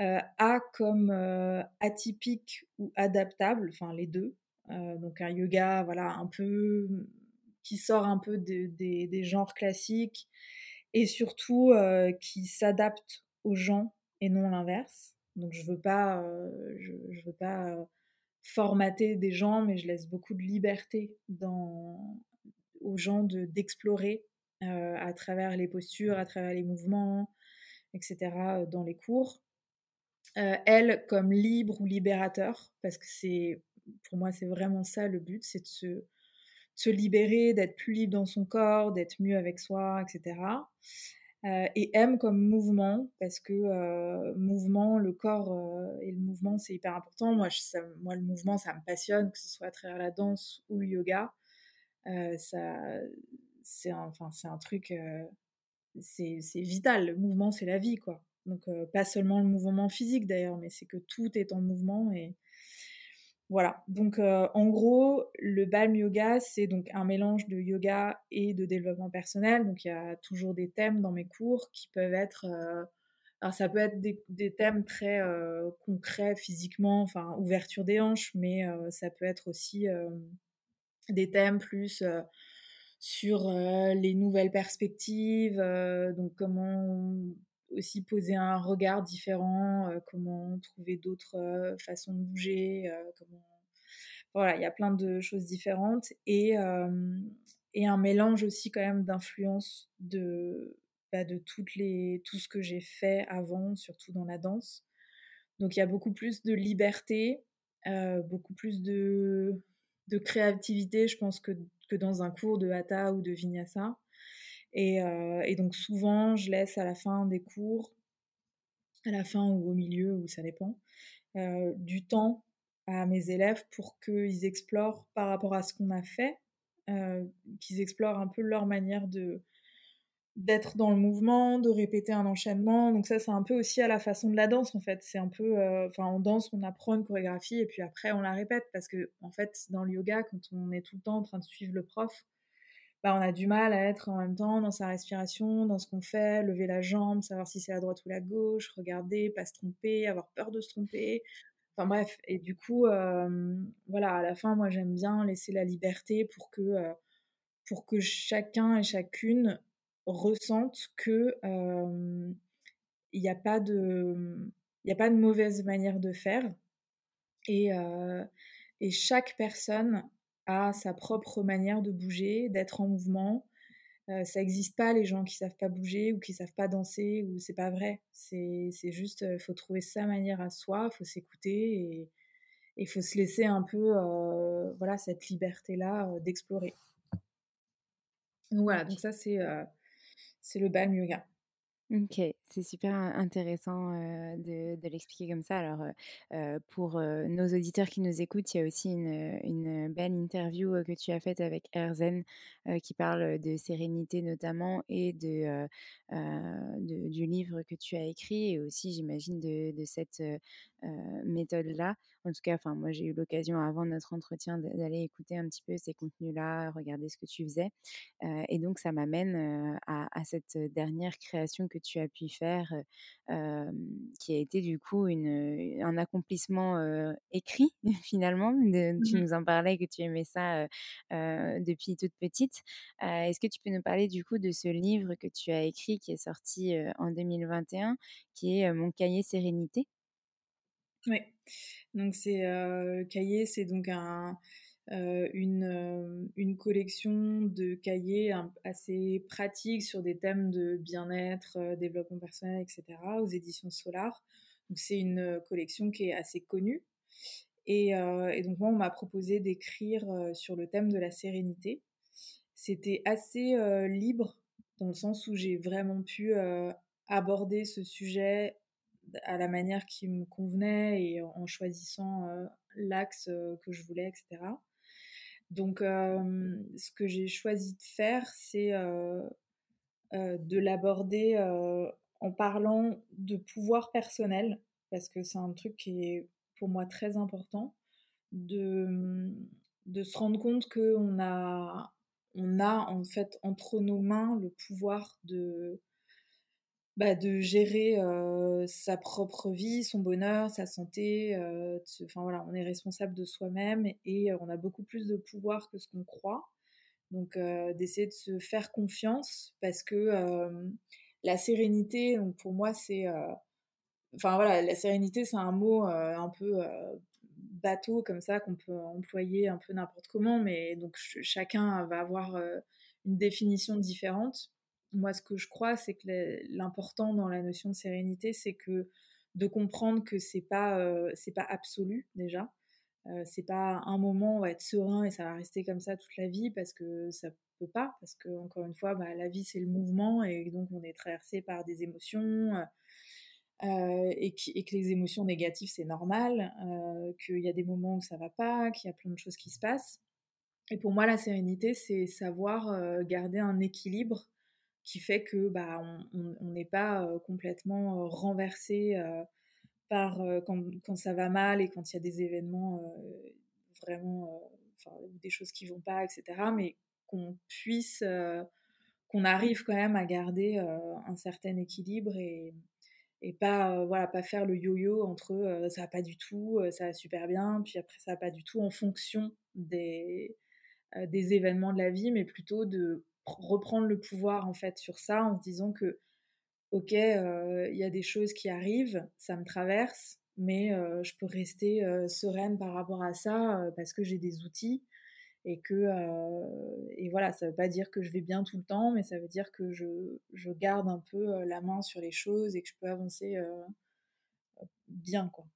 Euh, a comme euh, atypique ou adaptable, enfin les deux. Euh, donc un yoga, voilà, un peu qui sort un peu des genres classiques et surtout qui s'adapte aux gens et non l'inverse. Donc je veux pas, je, je, veux pas formater des gens, mais je laisse beaucoup de liberté aux gens de, d'explorer euh, à travers les postures, à travers les mouvements, etc. Euh, dans les cours. Euh, elle comme libre ou libérateur, parce que c'est, pour moi, c'est vraiment ça le but, c'est de se, se libérer, d'être plus libre dans son corps, d'être mieux avec soi, etc. Euh, et M comme mouvement, parce que euh, mouvement, le corps euh, et le mouvement, c'est hyper important. Moi, moi, le mouvement, ça me passionne, que ce soit à travers la danse ou le yoga. ça, c'est un, c'est un truc, c'est, c'est vital. Le mouvement, c'est la vie, quoi. Donc, pas seulement le mouvement physique d'ailleurs, mais c'est que tout est en mouvement et, voilà, donc euh, en gros, le Balm Yoga, c'est donc un mélange de yoga et de développement personnel. Donc il y a toujours des thèmes dans mes cours qui peuvent être... Euh, alors ça peut être des, thèmes très euh, concrets physiquement, enfin ouverture des hanches, mais ça peut être aussi des thèmes plus sur les nouvelles perspectives, donc comment aussi poser un regard différent, euh, comment trouver d'autres euh, façons de bouger, euh. Voilà, il y a plein de choses différentes et, et un mélange aussi quand même d'influence de, bah, de toutes les, tout ce que j'ai fait avant, surtout dans la danse. Donc il y a beaucoup plus de liberté, beaucoup plus de, de créativité, je pense, que, que dans un cours de hatha ou de vinyasa. Euh, et, donc souvent, je laisse à la fin des cours, à la fin ou au milieu, ou ça dépend, euh, du temps à mes élèves pour qu'ils explorent par rapport à ce qu'on a fait, euh, qu'ils explorent un peu leur manière de d'être dans le mouvement, de répéter un enchaînement. Donc ça, c'est un peu aussi à la façon de la danse en fait. C'est un peu, enfin en danse, on apprend une chorégraphie et puis après on la répète parce que en fait, dans le yoga, quand on est tout le temps en train de suivre le prof, bah, on a du mal à être en même temps dans sa respiration, dans ce qu'on fait, lever la jambe, savoir si c'est la droite ou la gauche, regarder, pas se tromper, avoir peur de se tromper. Enfin bref, et du coup, voilà, à la fin, moi j'aime bien laisser la liberté pour que, pour que chacun et chacune ressente que il n'y a pas de a pas de mauvaise manière de faire et, et chaque personne a sa propre manière de bouger, d'être en mouvement. Euh, ça n'existe pas les gens qui savent pas bouger ou qui savent pas danser ou c'est pas vrai. C'est juste, il euh, faut trouver sa manière à soi, il faut s'écouter et il faut se laisser un peu, euh, voilà, cette liberté-là d'explorer. Donc voilà, donc ça c'est c'est le balm yoga. OK, c'est super intéressant, de l'expliquer comme ça. Alors, pour, nos auditeurs qui nous écoutent, il y a aussi une, belle interview, que tu as faite avec Erzen, qui parle, de sérénité notamment et de, du livre que tu as écrit et aussi j'imagine de cette, méthode-là. En tout cas, moi j'ai eu l'occasion avant notre entretien d'aller écouter un petit peu ces contenus-là, regarder ce que tu faisais, et donc ça m'amène, à à cette dernière création que tu as pu faire, qui a été du coup une, un accomplissement écrit finalement. Mmh tu nous en parlais que tu aimais ça depuis toute petite. Est-ce que tu peux nous parler du coup de ce livre que tu as écrit qui est sorti en 2021, qui est Mon cahier sérénité? Oui, donc c'est cahier, c'est donc un une, une, collection de cahiers assez pratiques sur des thèmes de bien-être, développement personnel, etc. aux éditions Solar. Donc c'est une collection qui est assez connue. Et donc moi, on m'a proposé d'écrire sur le thème de la sérénité. C'était assez libre dans le sens où j'ai vraiment pu aborder ce sujet à la manière qui me convenait et en choisissant l'axe que je voulais, etc. Donc, ce que j'ai choisi de faire, c'est de l'aborder en parlant de pouvoir personnel, parce que c'est un truc qui est pour moi très important, de, mmh, de se rendre compte qu'on a, on a en fait entre nos mains le pouvoir de, bah, de gérer sa propre vie, son bonheur, sa santé. On est responsable de soi-même et on a beaucoup plus de pouvoir que ce qu'on croit. Donc d'essayer de se faire confiance parce que la sérénité, donc pour moi c'est, enfin voilà, la sérénité c'est un mot un peu bateau comme ça qu'on peut employer un peu n'importe comment, mais donc chacun va avoir une définition différente moi, ce que je crois, c'est que l'important dans la notion de sérénité, c'est que de comprendre que c'est pas euh, c'est pas absolu déjà. Euh, c'est pas un moment on va être serein et ça va rester comme ça toute la vie parce que ça peut pas parce que encore une fois bah, la vie c'est le mouvement et donc on est traversé par des émotions euh, et, et, que les émotions négatives c'est normal qu'il y a des moments où ça va pas qu'il y a plein de choses qui se passent et pour moi la sérénité c'est savoir garder un équilibre qui fait que bah, on n'est pas complètement renversé par quand, quand, ça va mal et quand il y a des événements vraiment, des choses qui vont pas, etc. Mais qu'on puisse, qu'on arrive quand même à garder un certain équilibre et, et pas voilà pas faire le yo-yo entre ça va pas du tout ça va super bien puis après ça va pas du tout en fonction des des événements de la vie mais plutôt de reprendre le pouvoir en fait sur ça en se disant que ok il y a des choses qui arrivent ça me traverse mais je peux rester sereine par rapport à ça parce que j'ai des outils et que et voilà ça veut pas dire que je vais bien tout le temps mais ça veut dire que je, je garde un peu la main sur les choses et que je peux avancer bien quoi.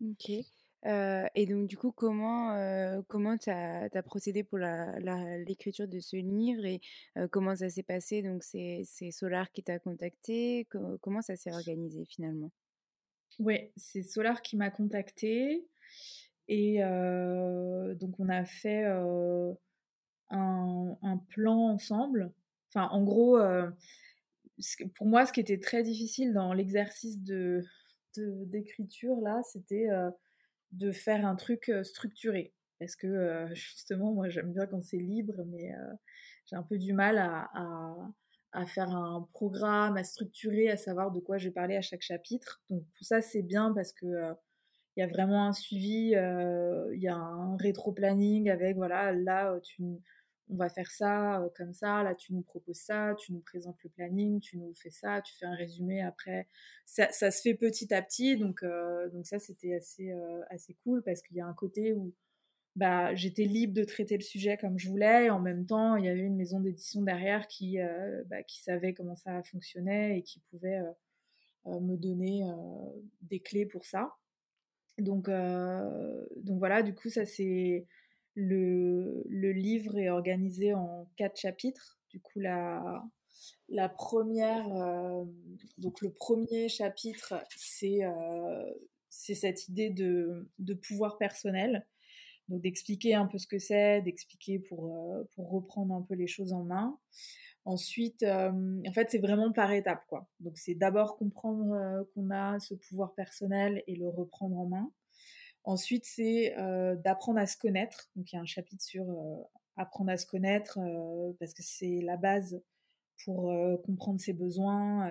Ok et donc, du coup, comment comment tu as, procédé pour l'écriture de ce livre et comment ça s'est passé? Donc, c'est Solar qui t'a contacté. comment ça s'est organisé finalement? Oui, c'est Solar qui m'a contacté. Et donc, on a fait un, un, plan ensemble. Enfin, en gros, pour moi, ce qui était très difficile dans l'exercice de d'écriture, là, c'était de faire un truc structuré. Parce que justement, moi j'aime bien quand c'est libre, mais j'ai un peu du mal à, à, faire un programme, à structurer, à savoir de quoi je vais parler à chaque chapitre. Donc tout ça c'est bien parce que il y a vraiment un suivi, il y a un rétro-planning avec voilà, là tu on va faire ça euh, comme ça, là tu nous proposes ça, tu nous présentes le planning, tu nous fais ça, tu fais un résumé après. Ça, ça se fait petit à petit, donc, euh, donc ça c'était assez, euh, assez cool parce qu'il y a un côté où bah, j'étais libre de traiter le sujet comme je voulais et en même temps il y avait une maison d'édition derrière qui, bah, qui savait comment ça fonctionnait et qui pouvait me donner des clés pour ça. Donc, donc voilà, du coup ça c'est le, livre est organisé en quatre chapitres. Du coup, la, la première, euh, donc le premier chapitre, c'est euh, cette idée de, pouvoir personnel. Donc d'expliquer un peu ce que c'est, d'expliquer pour, euh, reprendre un peu les choses en main. Ensuite, en fait, c'est vraiment par étapes, quoi. Donc c'est d'abord comprendre qu'on a ce pouvoir personnel et le reprendre en main. Ensuite, c'est euh, d'apprendre à se connaître. Donc, il y a un chapitre sur euh, apprendre à se connaître parce que c'est la base pour comprendre ses besoins,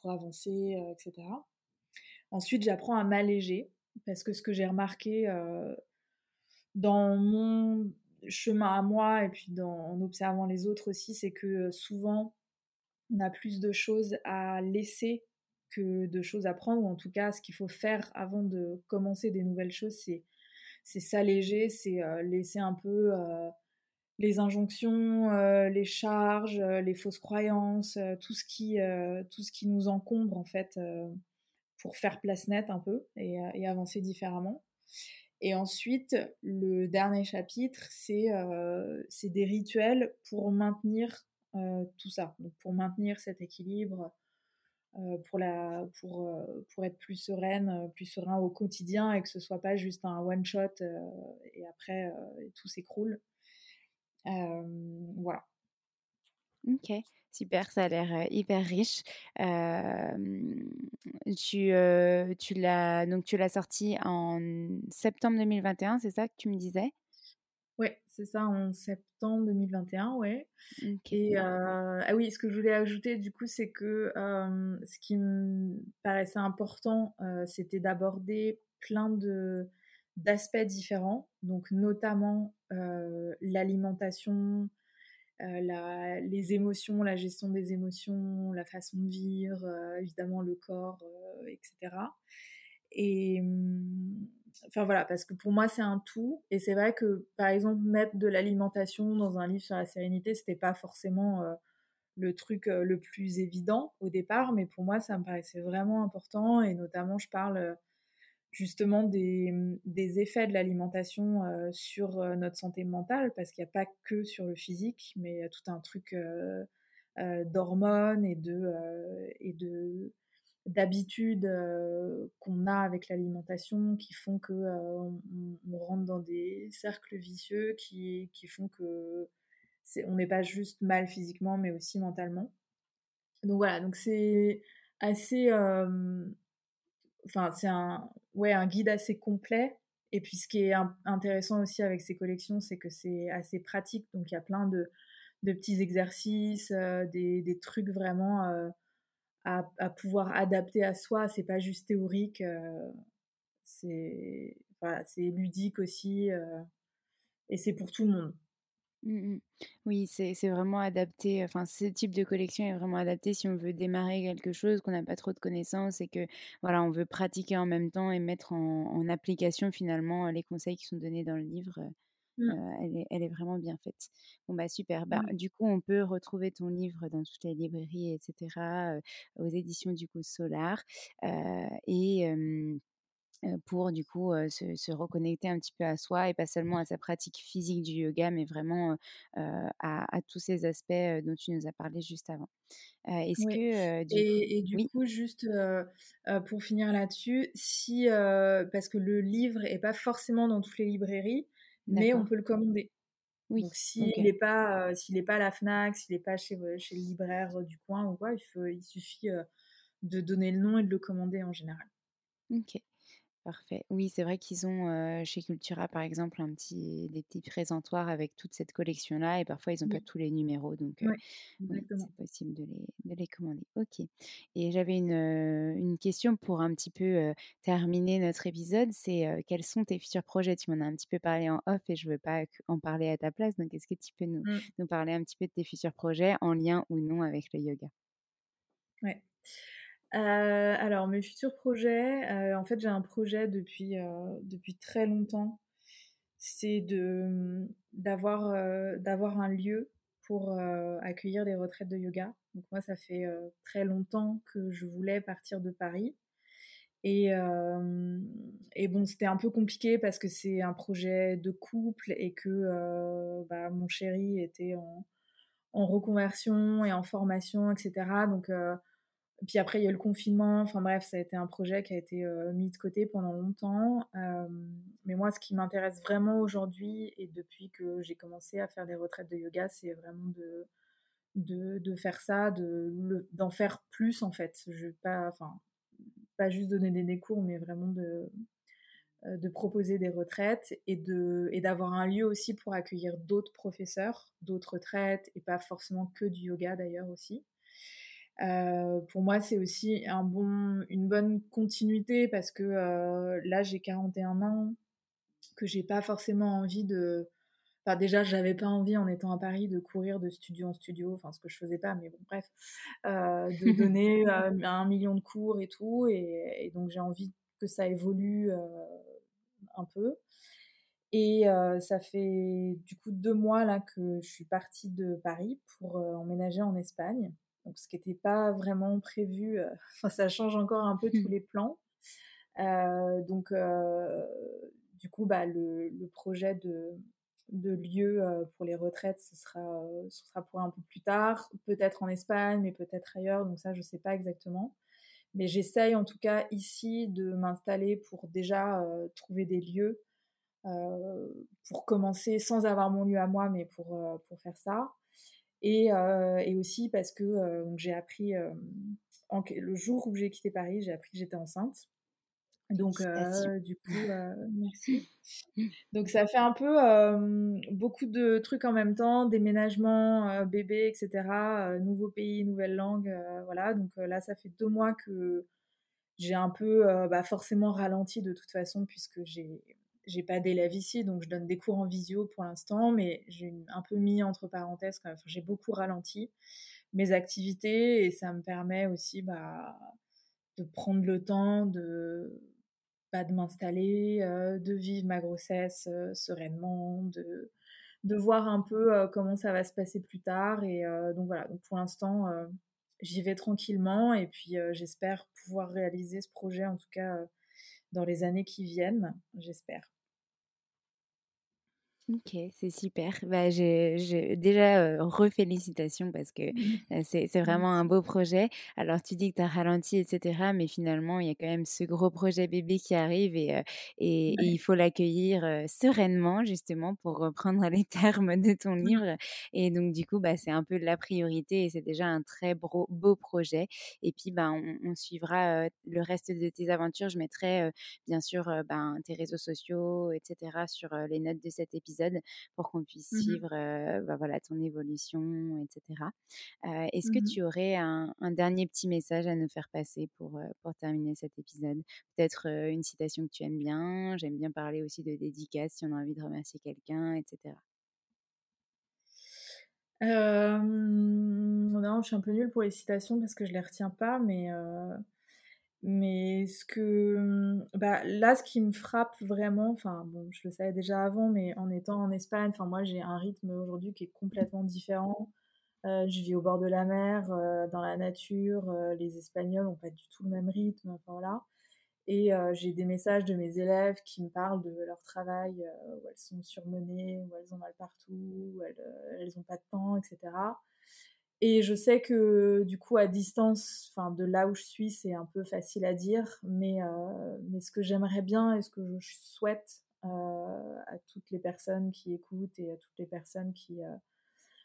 pour avancer, etc. Ensuite, j'apprends à m'alléger parce que ce que j'ai remarqué dans mon chemin à moi et puis dans, en observant les autres aussi, c'est que souvent, on a plus de choses à laisser que de choses à prendre, ou en tout cas, ce qu'il faut faire avant de commencer des nouvelles choses, c'est s'alléger, c'est laisser un peu les injonctions, les charges, les fausses croyances, tout ce qui tout ce qui nous encombre en fait pour faire place nette un peu et, et avancer différemment. Et ensuite, le dernier chapitre, c'est des rituels pour maintenir tout ça, donc pour maintenir cet équilibre, pour, la, pour, pour être plus sereine, plus serein au quotidien et que ce soit pas juste un one-shot et après tout s'écroule. voilà. Ok. Super, ça a l'air hyper riche. tu, tu l'as donc tu l'as sorti en septembre 2021, c'est ça que tu me disais? C'est ça, en septembre 2021, ouais. Et ah oui, ce que je voulais ajouter du coup, c'est que ce qui me paraissait important, c'était d'aborder plein de d'aspects différents, donc notamment l'alimentation, euh, les émotions, la gestion des émotions, la façon de vivre, euh, évidemment le corps, euh, etc. Et enfin voilà, parce que pour moi c'est un tout. Et c'est vrai que par exemple mettre de l'alimentation dans un livre sur la sérénité, c'était pas forcément le truc le plus évident au départ, mais pour moi ça me paraissait vraiment important. Et notamment je parle justement des, des, effets de l'alimentation euh, sur euh, notre santé mentale, parce qu'il n'y a pas que sur le physique, mais il y a tout un truc euh, d'hormones et de d'habitudes qu'on a avec l'alimentation qui font que on, rentre dans des cercles vicieux qui, qui font que on n'est pas juste mal physiquement mais aussi mentalement. Donc voilà donc c'est assez enfin c'est un ouais un guide assez complet. Et puis ce qui est intéressant aussi avec ces collections c'est que c'est assez pratique. Donc il y a plein de, de petits exercices euh, des, des, trucs vraiment euh, à, pouvoir adapter à soi c'est pas juste théorique euh, c'est ludique aussi et c'est pour tout le monde Mmh oui, c'est vraiment adapté, enfin, ce type de collection est vraiment adapté si on veut démarrer quelque chose, qu'on n'a pas trop de connaissances et que, voilà, on veut pratiquer en même temps et mettre en, application finalement les conseils qui sont donnés dans le livre. Mmh. elle, est, elle est vraiment bien faite. Bon, bah super. Bah, Du coup, on peut retrouver ton livre dans toutes les librairies, etc., aux éditions du coup Solar. et pour du coup se, reconnecter un petit peu à soi et pas seulement à sa pratique physique du yoga, mais vraiment à, tous ces aspects dont tu nous as parlé juste avant. Est-ce que du et, du coup juste pour finir là-dessus, si parce que le livre est pas forcément dans toutes les librairies, mais on peut le commander. Oui. Donc s'il n'est pas s'il n'est pas à la Fnac, s'il n'est pas chez, chez le libraire du coin ou quoi, il, faut, il suffit de donner le nom et de le commander en général. Ok. Parfait. Oui, c'est vrai qu'ils ont chez Cultura, par exemple, un petit, des petits présentoirs avec toute cette collection-là, et parfois ils n'ont pas tous les numéros, donc c'est possible de les, de les, commander. Ok. Et j'avais une, une, question pour un petit peu terminer notre épisode, c'est quels sont tes futurs projets? Tu m'en as un petit peu parlé en off, et je ne veux pas en parler à ta place, donc est-ce que tu peux nous, mmh. nous, parler un petit peu de tes futurs projets en lien ou non avec le yoga? Ouais. Euh, alors, mes futurs projets, euh, en fait, j'ai un projet depuis, euh, très longtemps. C'est d'avoir, un lieu pour accueillir des retraites de yoga. Donc, moi, ça fait très longtemps que je voulais partir de Paris. Et, et bon, c'était un peu compliqué parce que c'est un projet de couple et que bah, mon chéri était en, en, reconversion et en formation, etc. Donc, puis après, il y a le confinement. Enfin bref, ça a été un projet qui a été euh, mis de côté pendant longtemps. Euh, mais moi, ce qui m'intéresse vraiment aujourd'hui et depuis que j'ai commencé à faire des retraites de yoga, c'est vraiment de, de, faire ça, de, d'en faire plus en fait. Je pas, enfin, pas juste donner des, cours, mais vraiment de, euh, de proposer des retraites et, de, et d'avoir un lieu aussi pour accueillir d'autres professeurs, d'autres retraites et pas forcément que du yoga d'ailleurs aussi. Euh, pour moi, c'est aussi un bon, une bonne continuité parce que euh, là, j'ai 41 ans, que j'ai pas forcément envie de. Enfin, déjà, j'avais pas envie en étant à Paris de courir de studio en studio, enfin, ce que je faisais pas, mais bon, bref, euh, de donner un million de cours et tout. Et, et donc, j'ai envie que ça évolue un peu. Et ça fait du coup deux mois là que je suis partie de Paris pour emménager en Espagne. Donc ce qui n'était pas vraiment prévu, enfin ça change encore un peu tous les plans. donc du coup bah, le, le projet de, de lieu pour les retraites, ce sera, ce sera pour un peu plus tard, peut-être en Espagne, mais peut-être ailleurs, donc ça je ne sais pas exactement. Mais j'essaye en tout cas ici de m'installer pour déjà trouver des lieux euh, pour commencer sans avoir mon lieu à moi, mais pour, euh, pour faire ça. Et, euh, et, aussi parce que j'ai appris, le jour où j'ai quitté Paris, j'ai appris que j'étais enceinte. Donc, du coup, merci. Donc, ça fait un peu beaucoup de trucs en même temps, déménagement, bébé, etc. nouveau pays, nouvelle langue, voilà. Donc là, ça fait deux mois que j'ai un peu, bah, forcément ralenti de toute façon, puisque j'ai j'ai pas d'élèves ici, donc je donne des cours en visio pour l'instant, mais j'ai un peu mis entre parenthèses même. j'ai beaucoup ralenti mes activités et ça me permet aussi bah, de prendre le temps de, bah, de m'installer, euh, de vivre ma grossesse euh, sereinement, de, de voir un peu euh, comment ça va se passer plus tard. Et donc voilà, donc pour l'instant, j'y vais tranquillement et puis j'espère pouvoir réaliser ce projet en tout cas dans les années qui viennent, j'espère. Ok, c'est super. Bah, j'ai déjà euh, refélicitations parce que euh, c'est vraiment un beau projet. Alors, tu dis que tu as ralenti, etc. Mais finalement, il y a quand même ce gros projet bébé qui arrive et, euh, et, il faut l'accueillir sereinement, justement, pour reprendre les termes de ton mmh. livre. Et donc, du coup, bah, c'est un peu la priorité et c'est déjà un très beau, beau projet. Et puis, bah, on, suivra le reste de tes aventures. Je mettrai, bien sûr, bah, tes réseaux sociaux, etc. sur les notes de cet épisode pour qu'on puisse mmh suivre bah, voilà, ton évolution, etc. Est-ce que mmh tu aurais un, dernier petit message à nous faire passer pour, pour terminer cet épisode? Peut-être une citation que tu aimes bien. J'aime bien parler aussi de dédicace si on a envie de remercier quelqu'un, etc. non, je suis un peu nulle pour les citations parce que je les retiens pas, mais mais ce que, mmh, bah, là, ce qui me frappe vraiment, enfin, bon, je le savais déjà avant, mais en étant en Espagne, enfin, moi, j'ai un rythme aujourd'hui qui est complètement différent. Euh, je vis au bord de la mer, euh, dans la nature. Euh, les Espagnols n'ont pas du tout le même rythme, enfin voilà. Et j'ai des messages de mes élèves qui me parlent de leur travail, où elles sont surmenées, où elles ont mal partout, où elles n'ont pas de temps, etc. Et je sais que du coup, à distance, enfin de là où je suis, c'est un peu facile à dire, mais, euh, ce que j'aimerais bien et ce que je souhaite euh, à toutes les personnes qui écoutent et à toutes les personnes qui euh,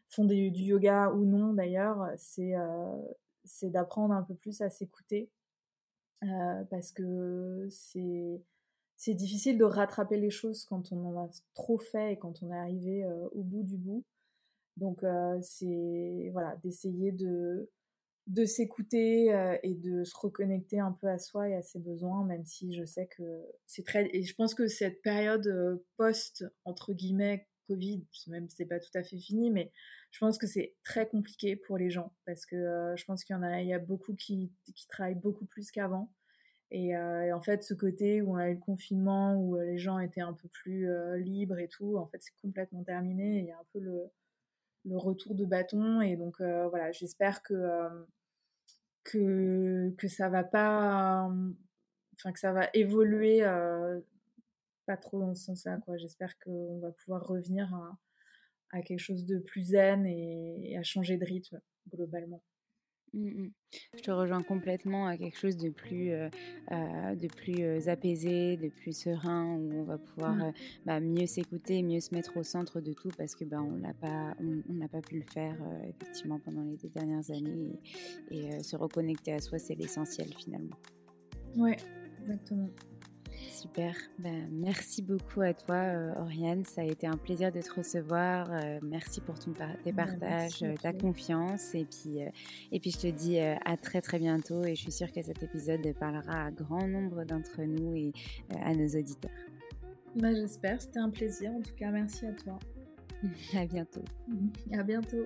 font du yoga ou non d'ailleurs, c'est d'apprendre un peu plus à s'écouter parce que c'est difficile de rattraper les choses quand on en a trop fait et quand on est arrivé au bout du bout. Donc c'est voilà d'essayer de de s'écouter et de se reconnecter un peu à soi et à ses besoins, même si je sais que c'est très et je pense que cette période post entre guillemets Covid, même si c'est pas tout à fait fini, mais je pense que c'est très compliqué pour les gens parce que je pense qu'il y en a, il y a beaucoup qui, qui travaillent beaucoup plus qu'avant. Et, en fait, ce côté où on a eu le confinement, où les gens étaient un peu plus libres et tout, en fait, c'est complètement terminé. il y a un peu le, le retour de bâton. Et donc, euh, voilà, j'espère que, euh, que, que ça va pas. Enfin, que ça va évoluer euh, pas trop dans ce sens-là, quoi. J'espère qu'on va pouvoir revenir à, quelque chose de plus zen et à changer de rythme globalement. Mmh, mmh. Je te rejoins complètement à quelque chose de plus, euh, euh, de plus euh, apaisé, de plus serein, où on va pouvoir mmh. bah, mieux s'écouter, mieux se mettre au centre de tout, parce que bah, on n'a pas, on, n'a pas pu le faire effectivement pendant les deux dernières années, et, et se reconnecter à soi, c'est l'essentiel finalement. Ouais, exactement. Super. Ben, merci beaucoup à toi, euh, Oriane. Ça a été un plaisir de te recevoir. Euh, merci pour ton tes ben, partages, euh, ta confiance. Et puis, et puis, je te dis à très, très bientôt. Et je suis sûre que cet épisode parlera à grand nombre d'entre nous et à nos auditeurs. Ben, J'espère. C'était un plaisir. En tout cas, merci à toi. à bientôt. À bientôt.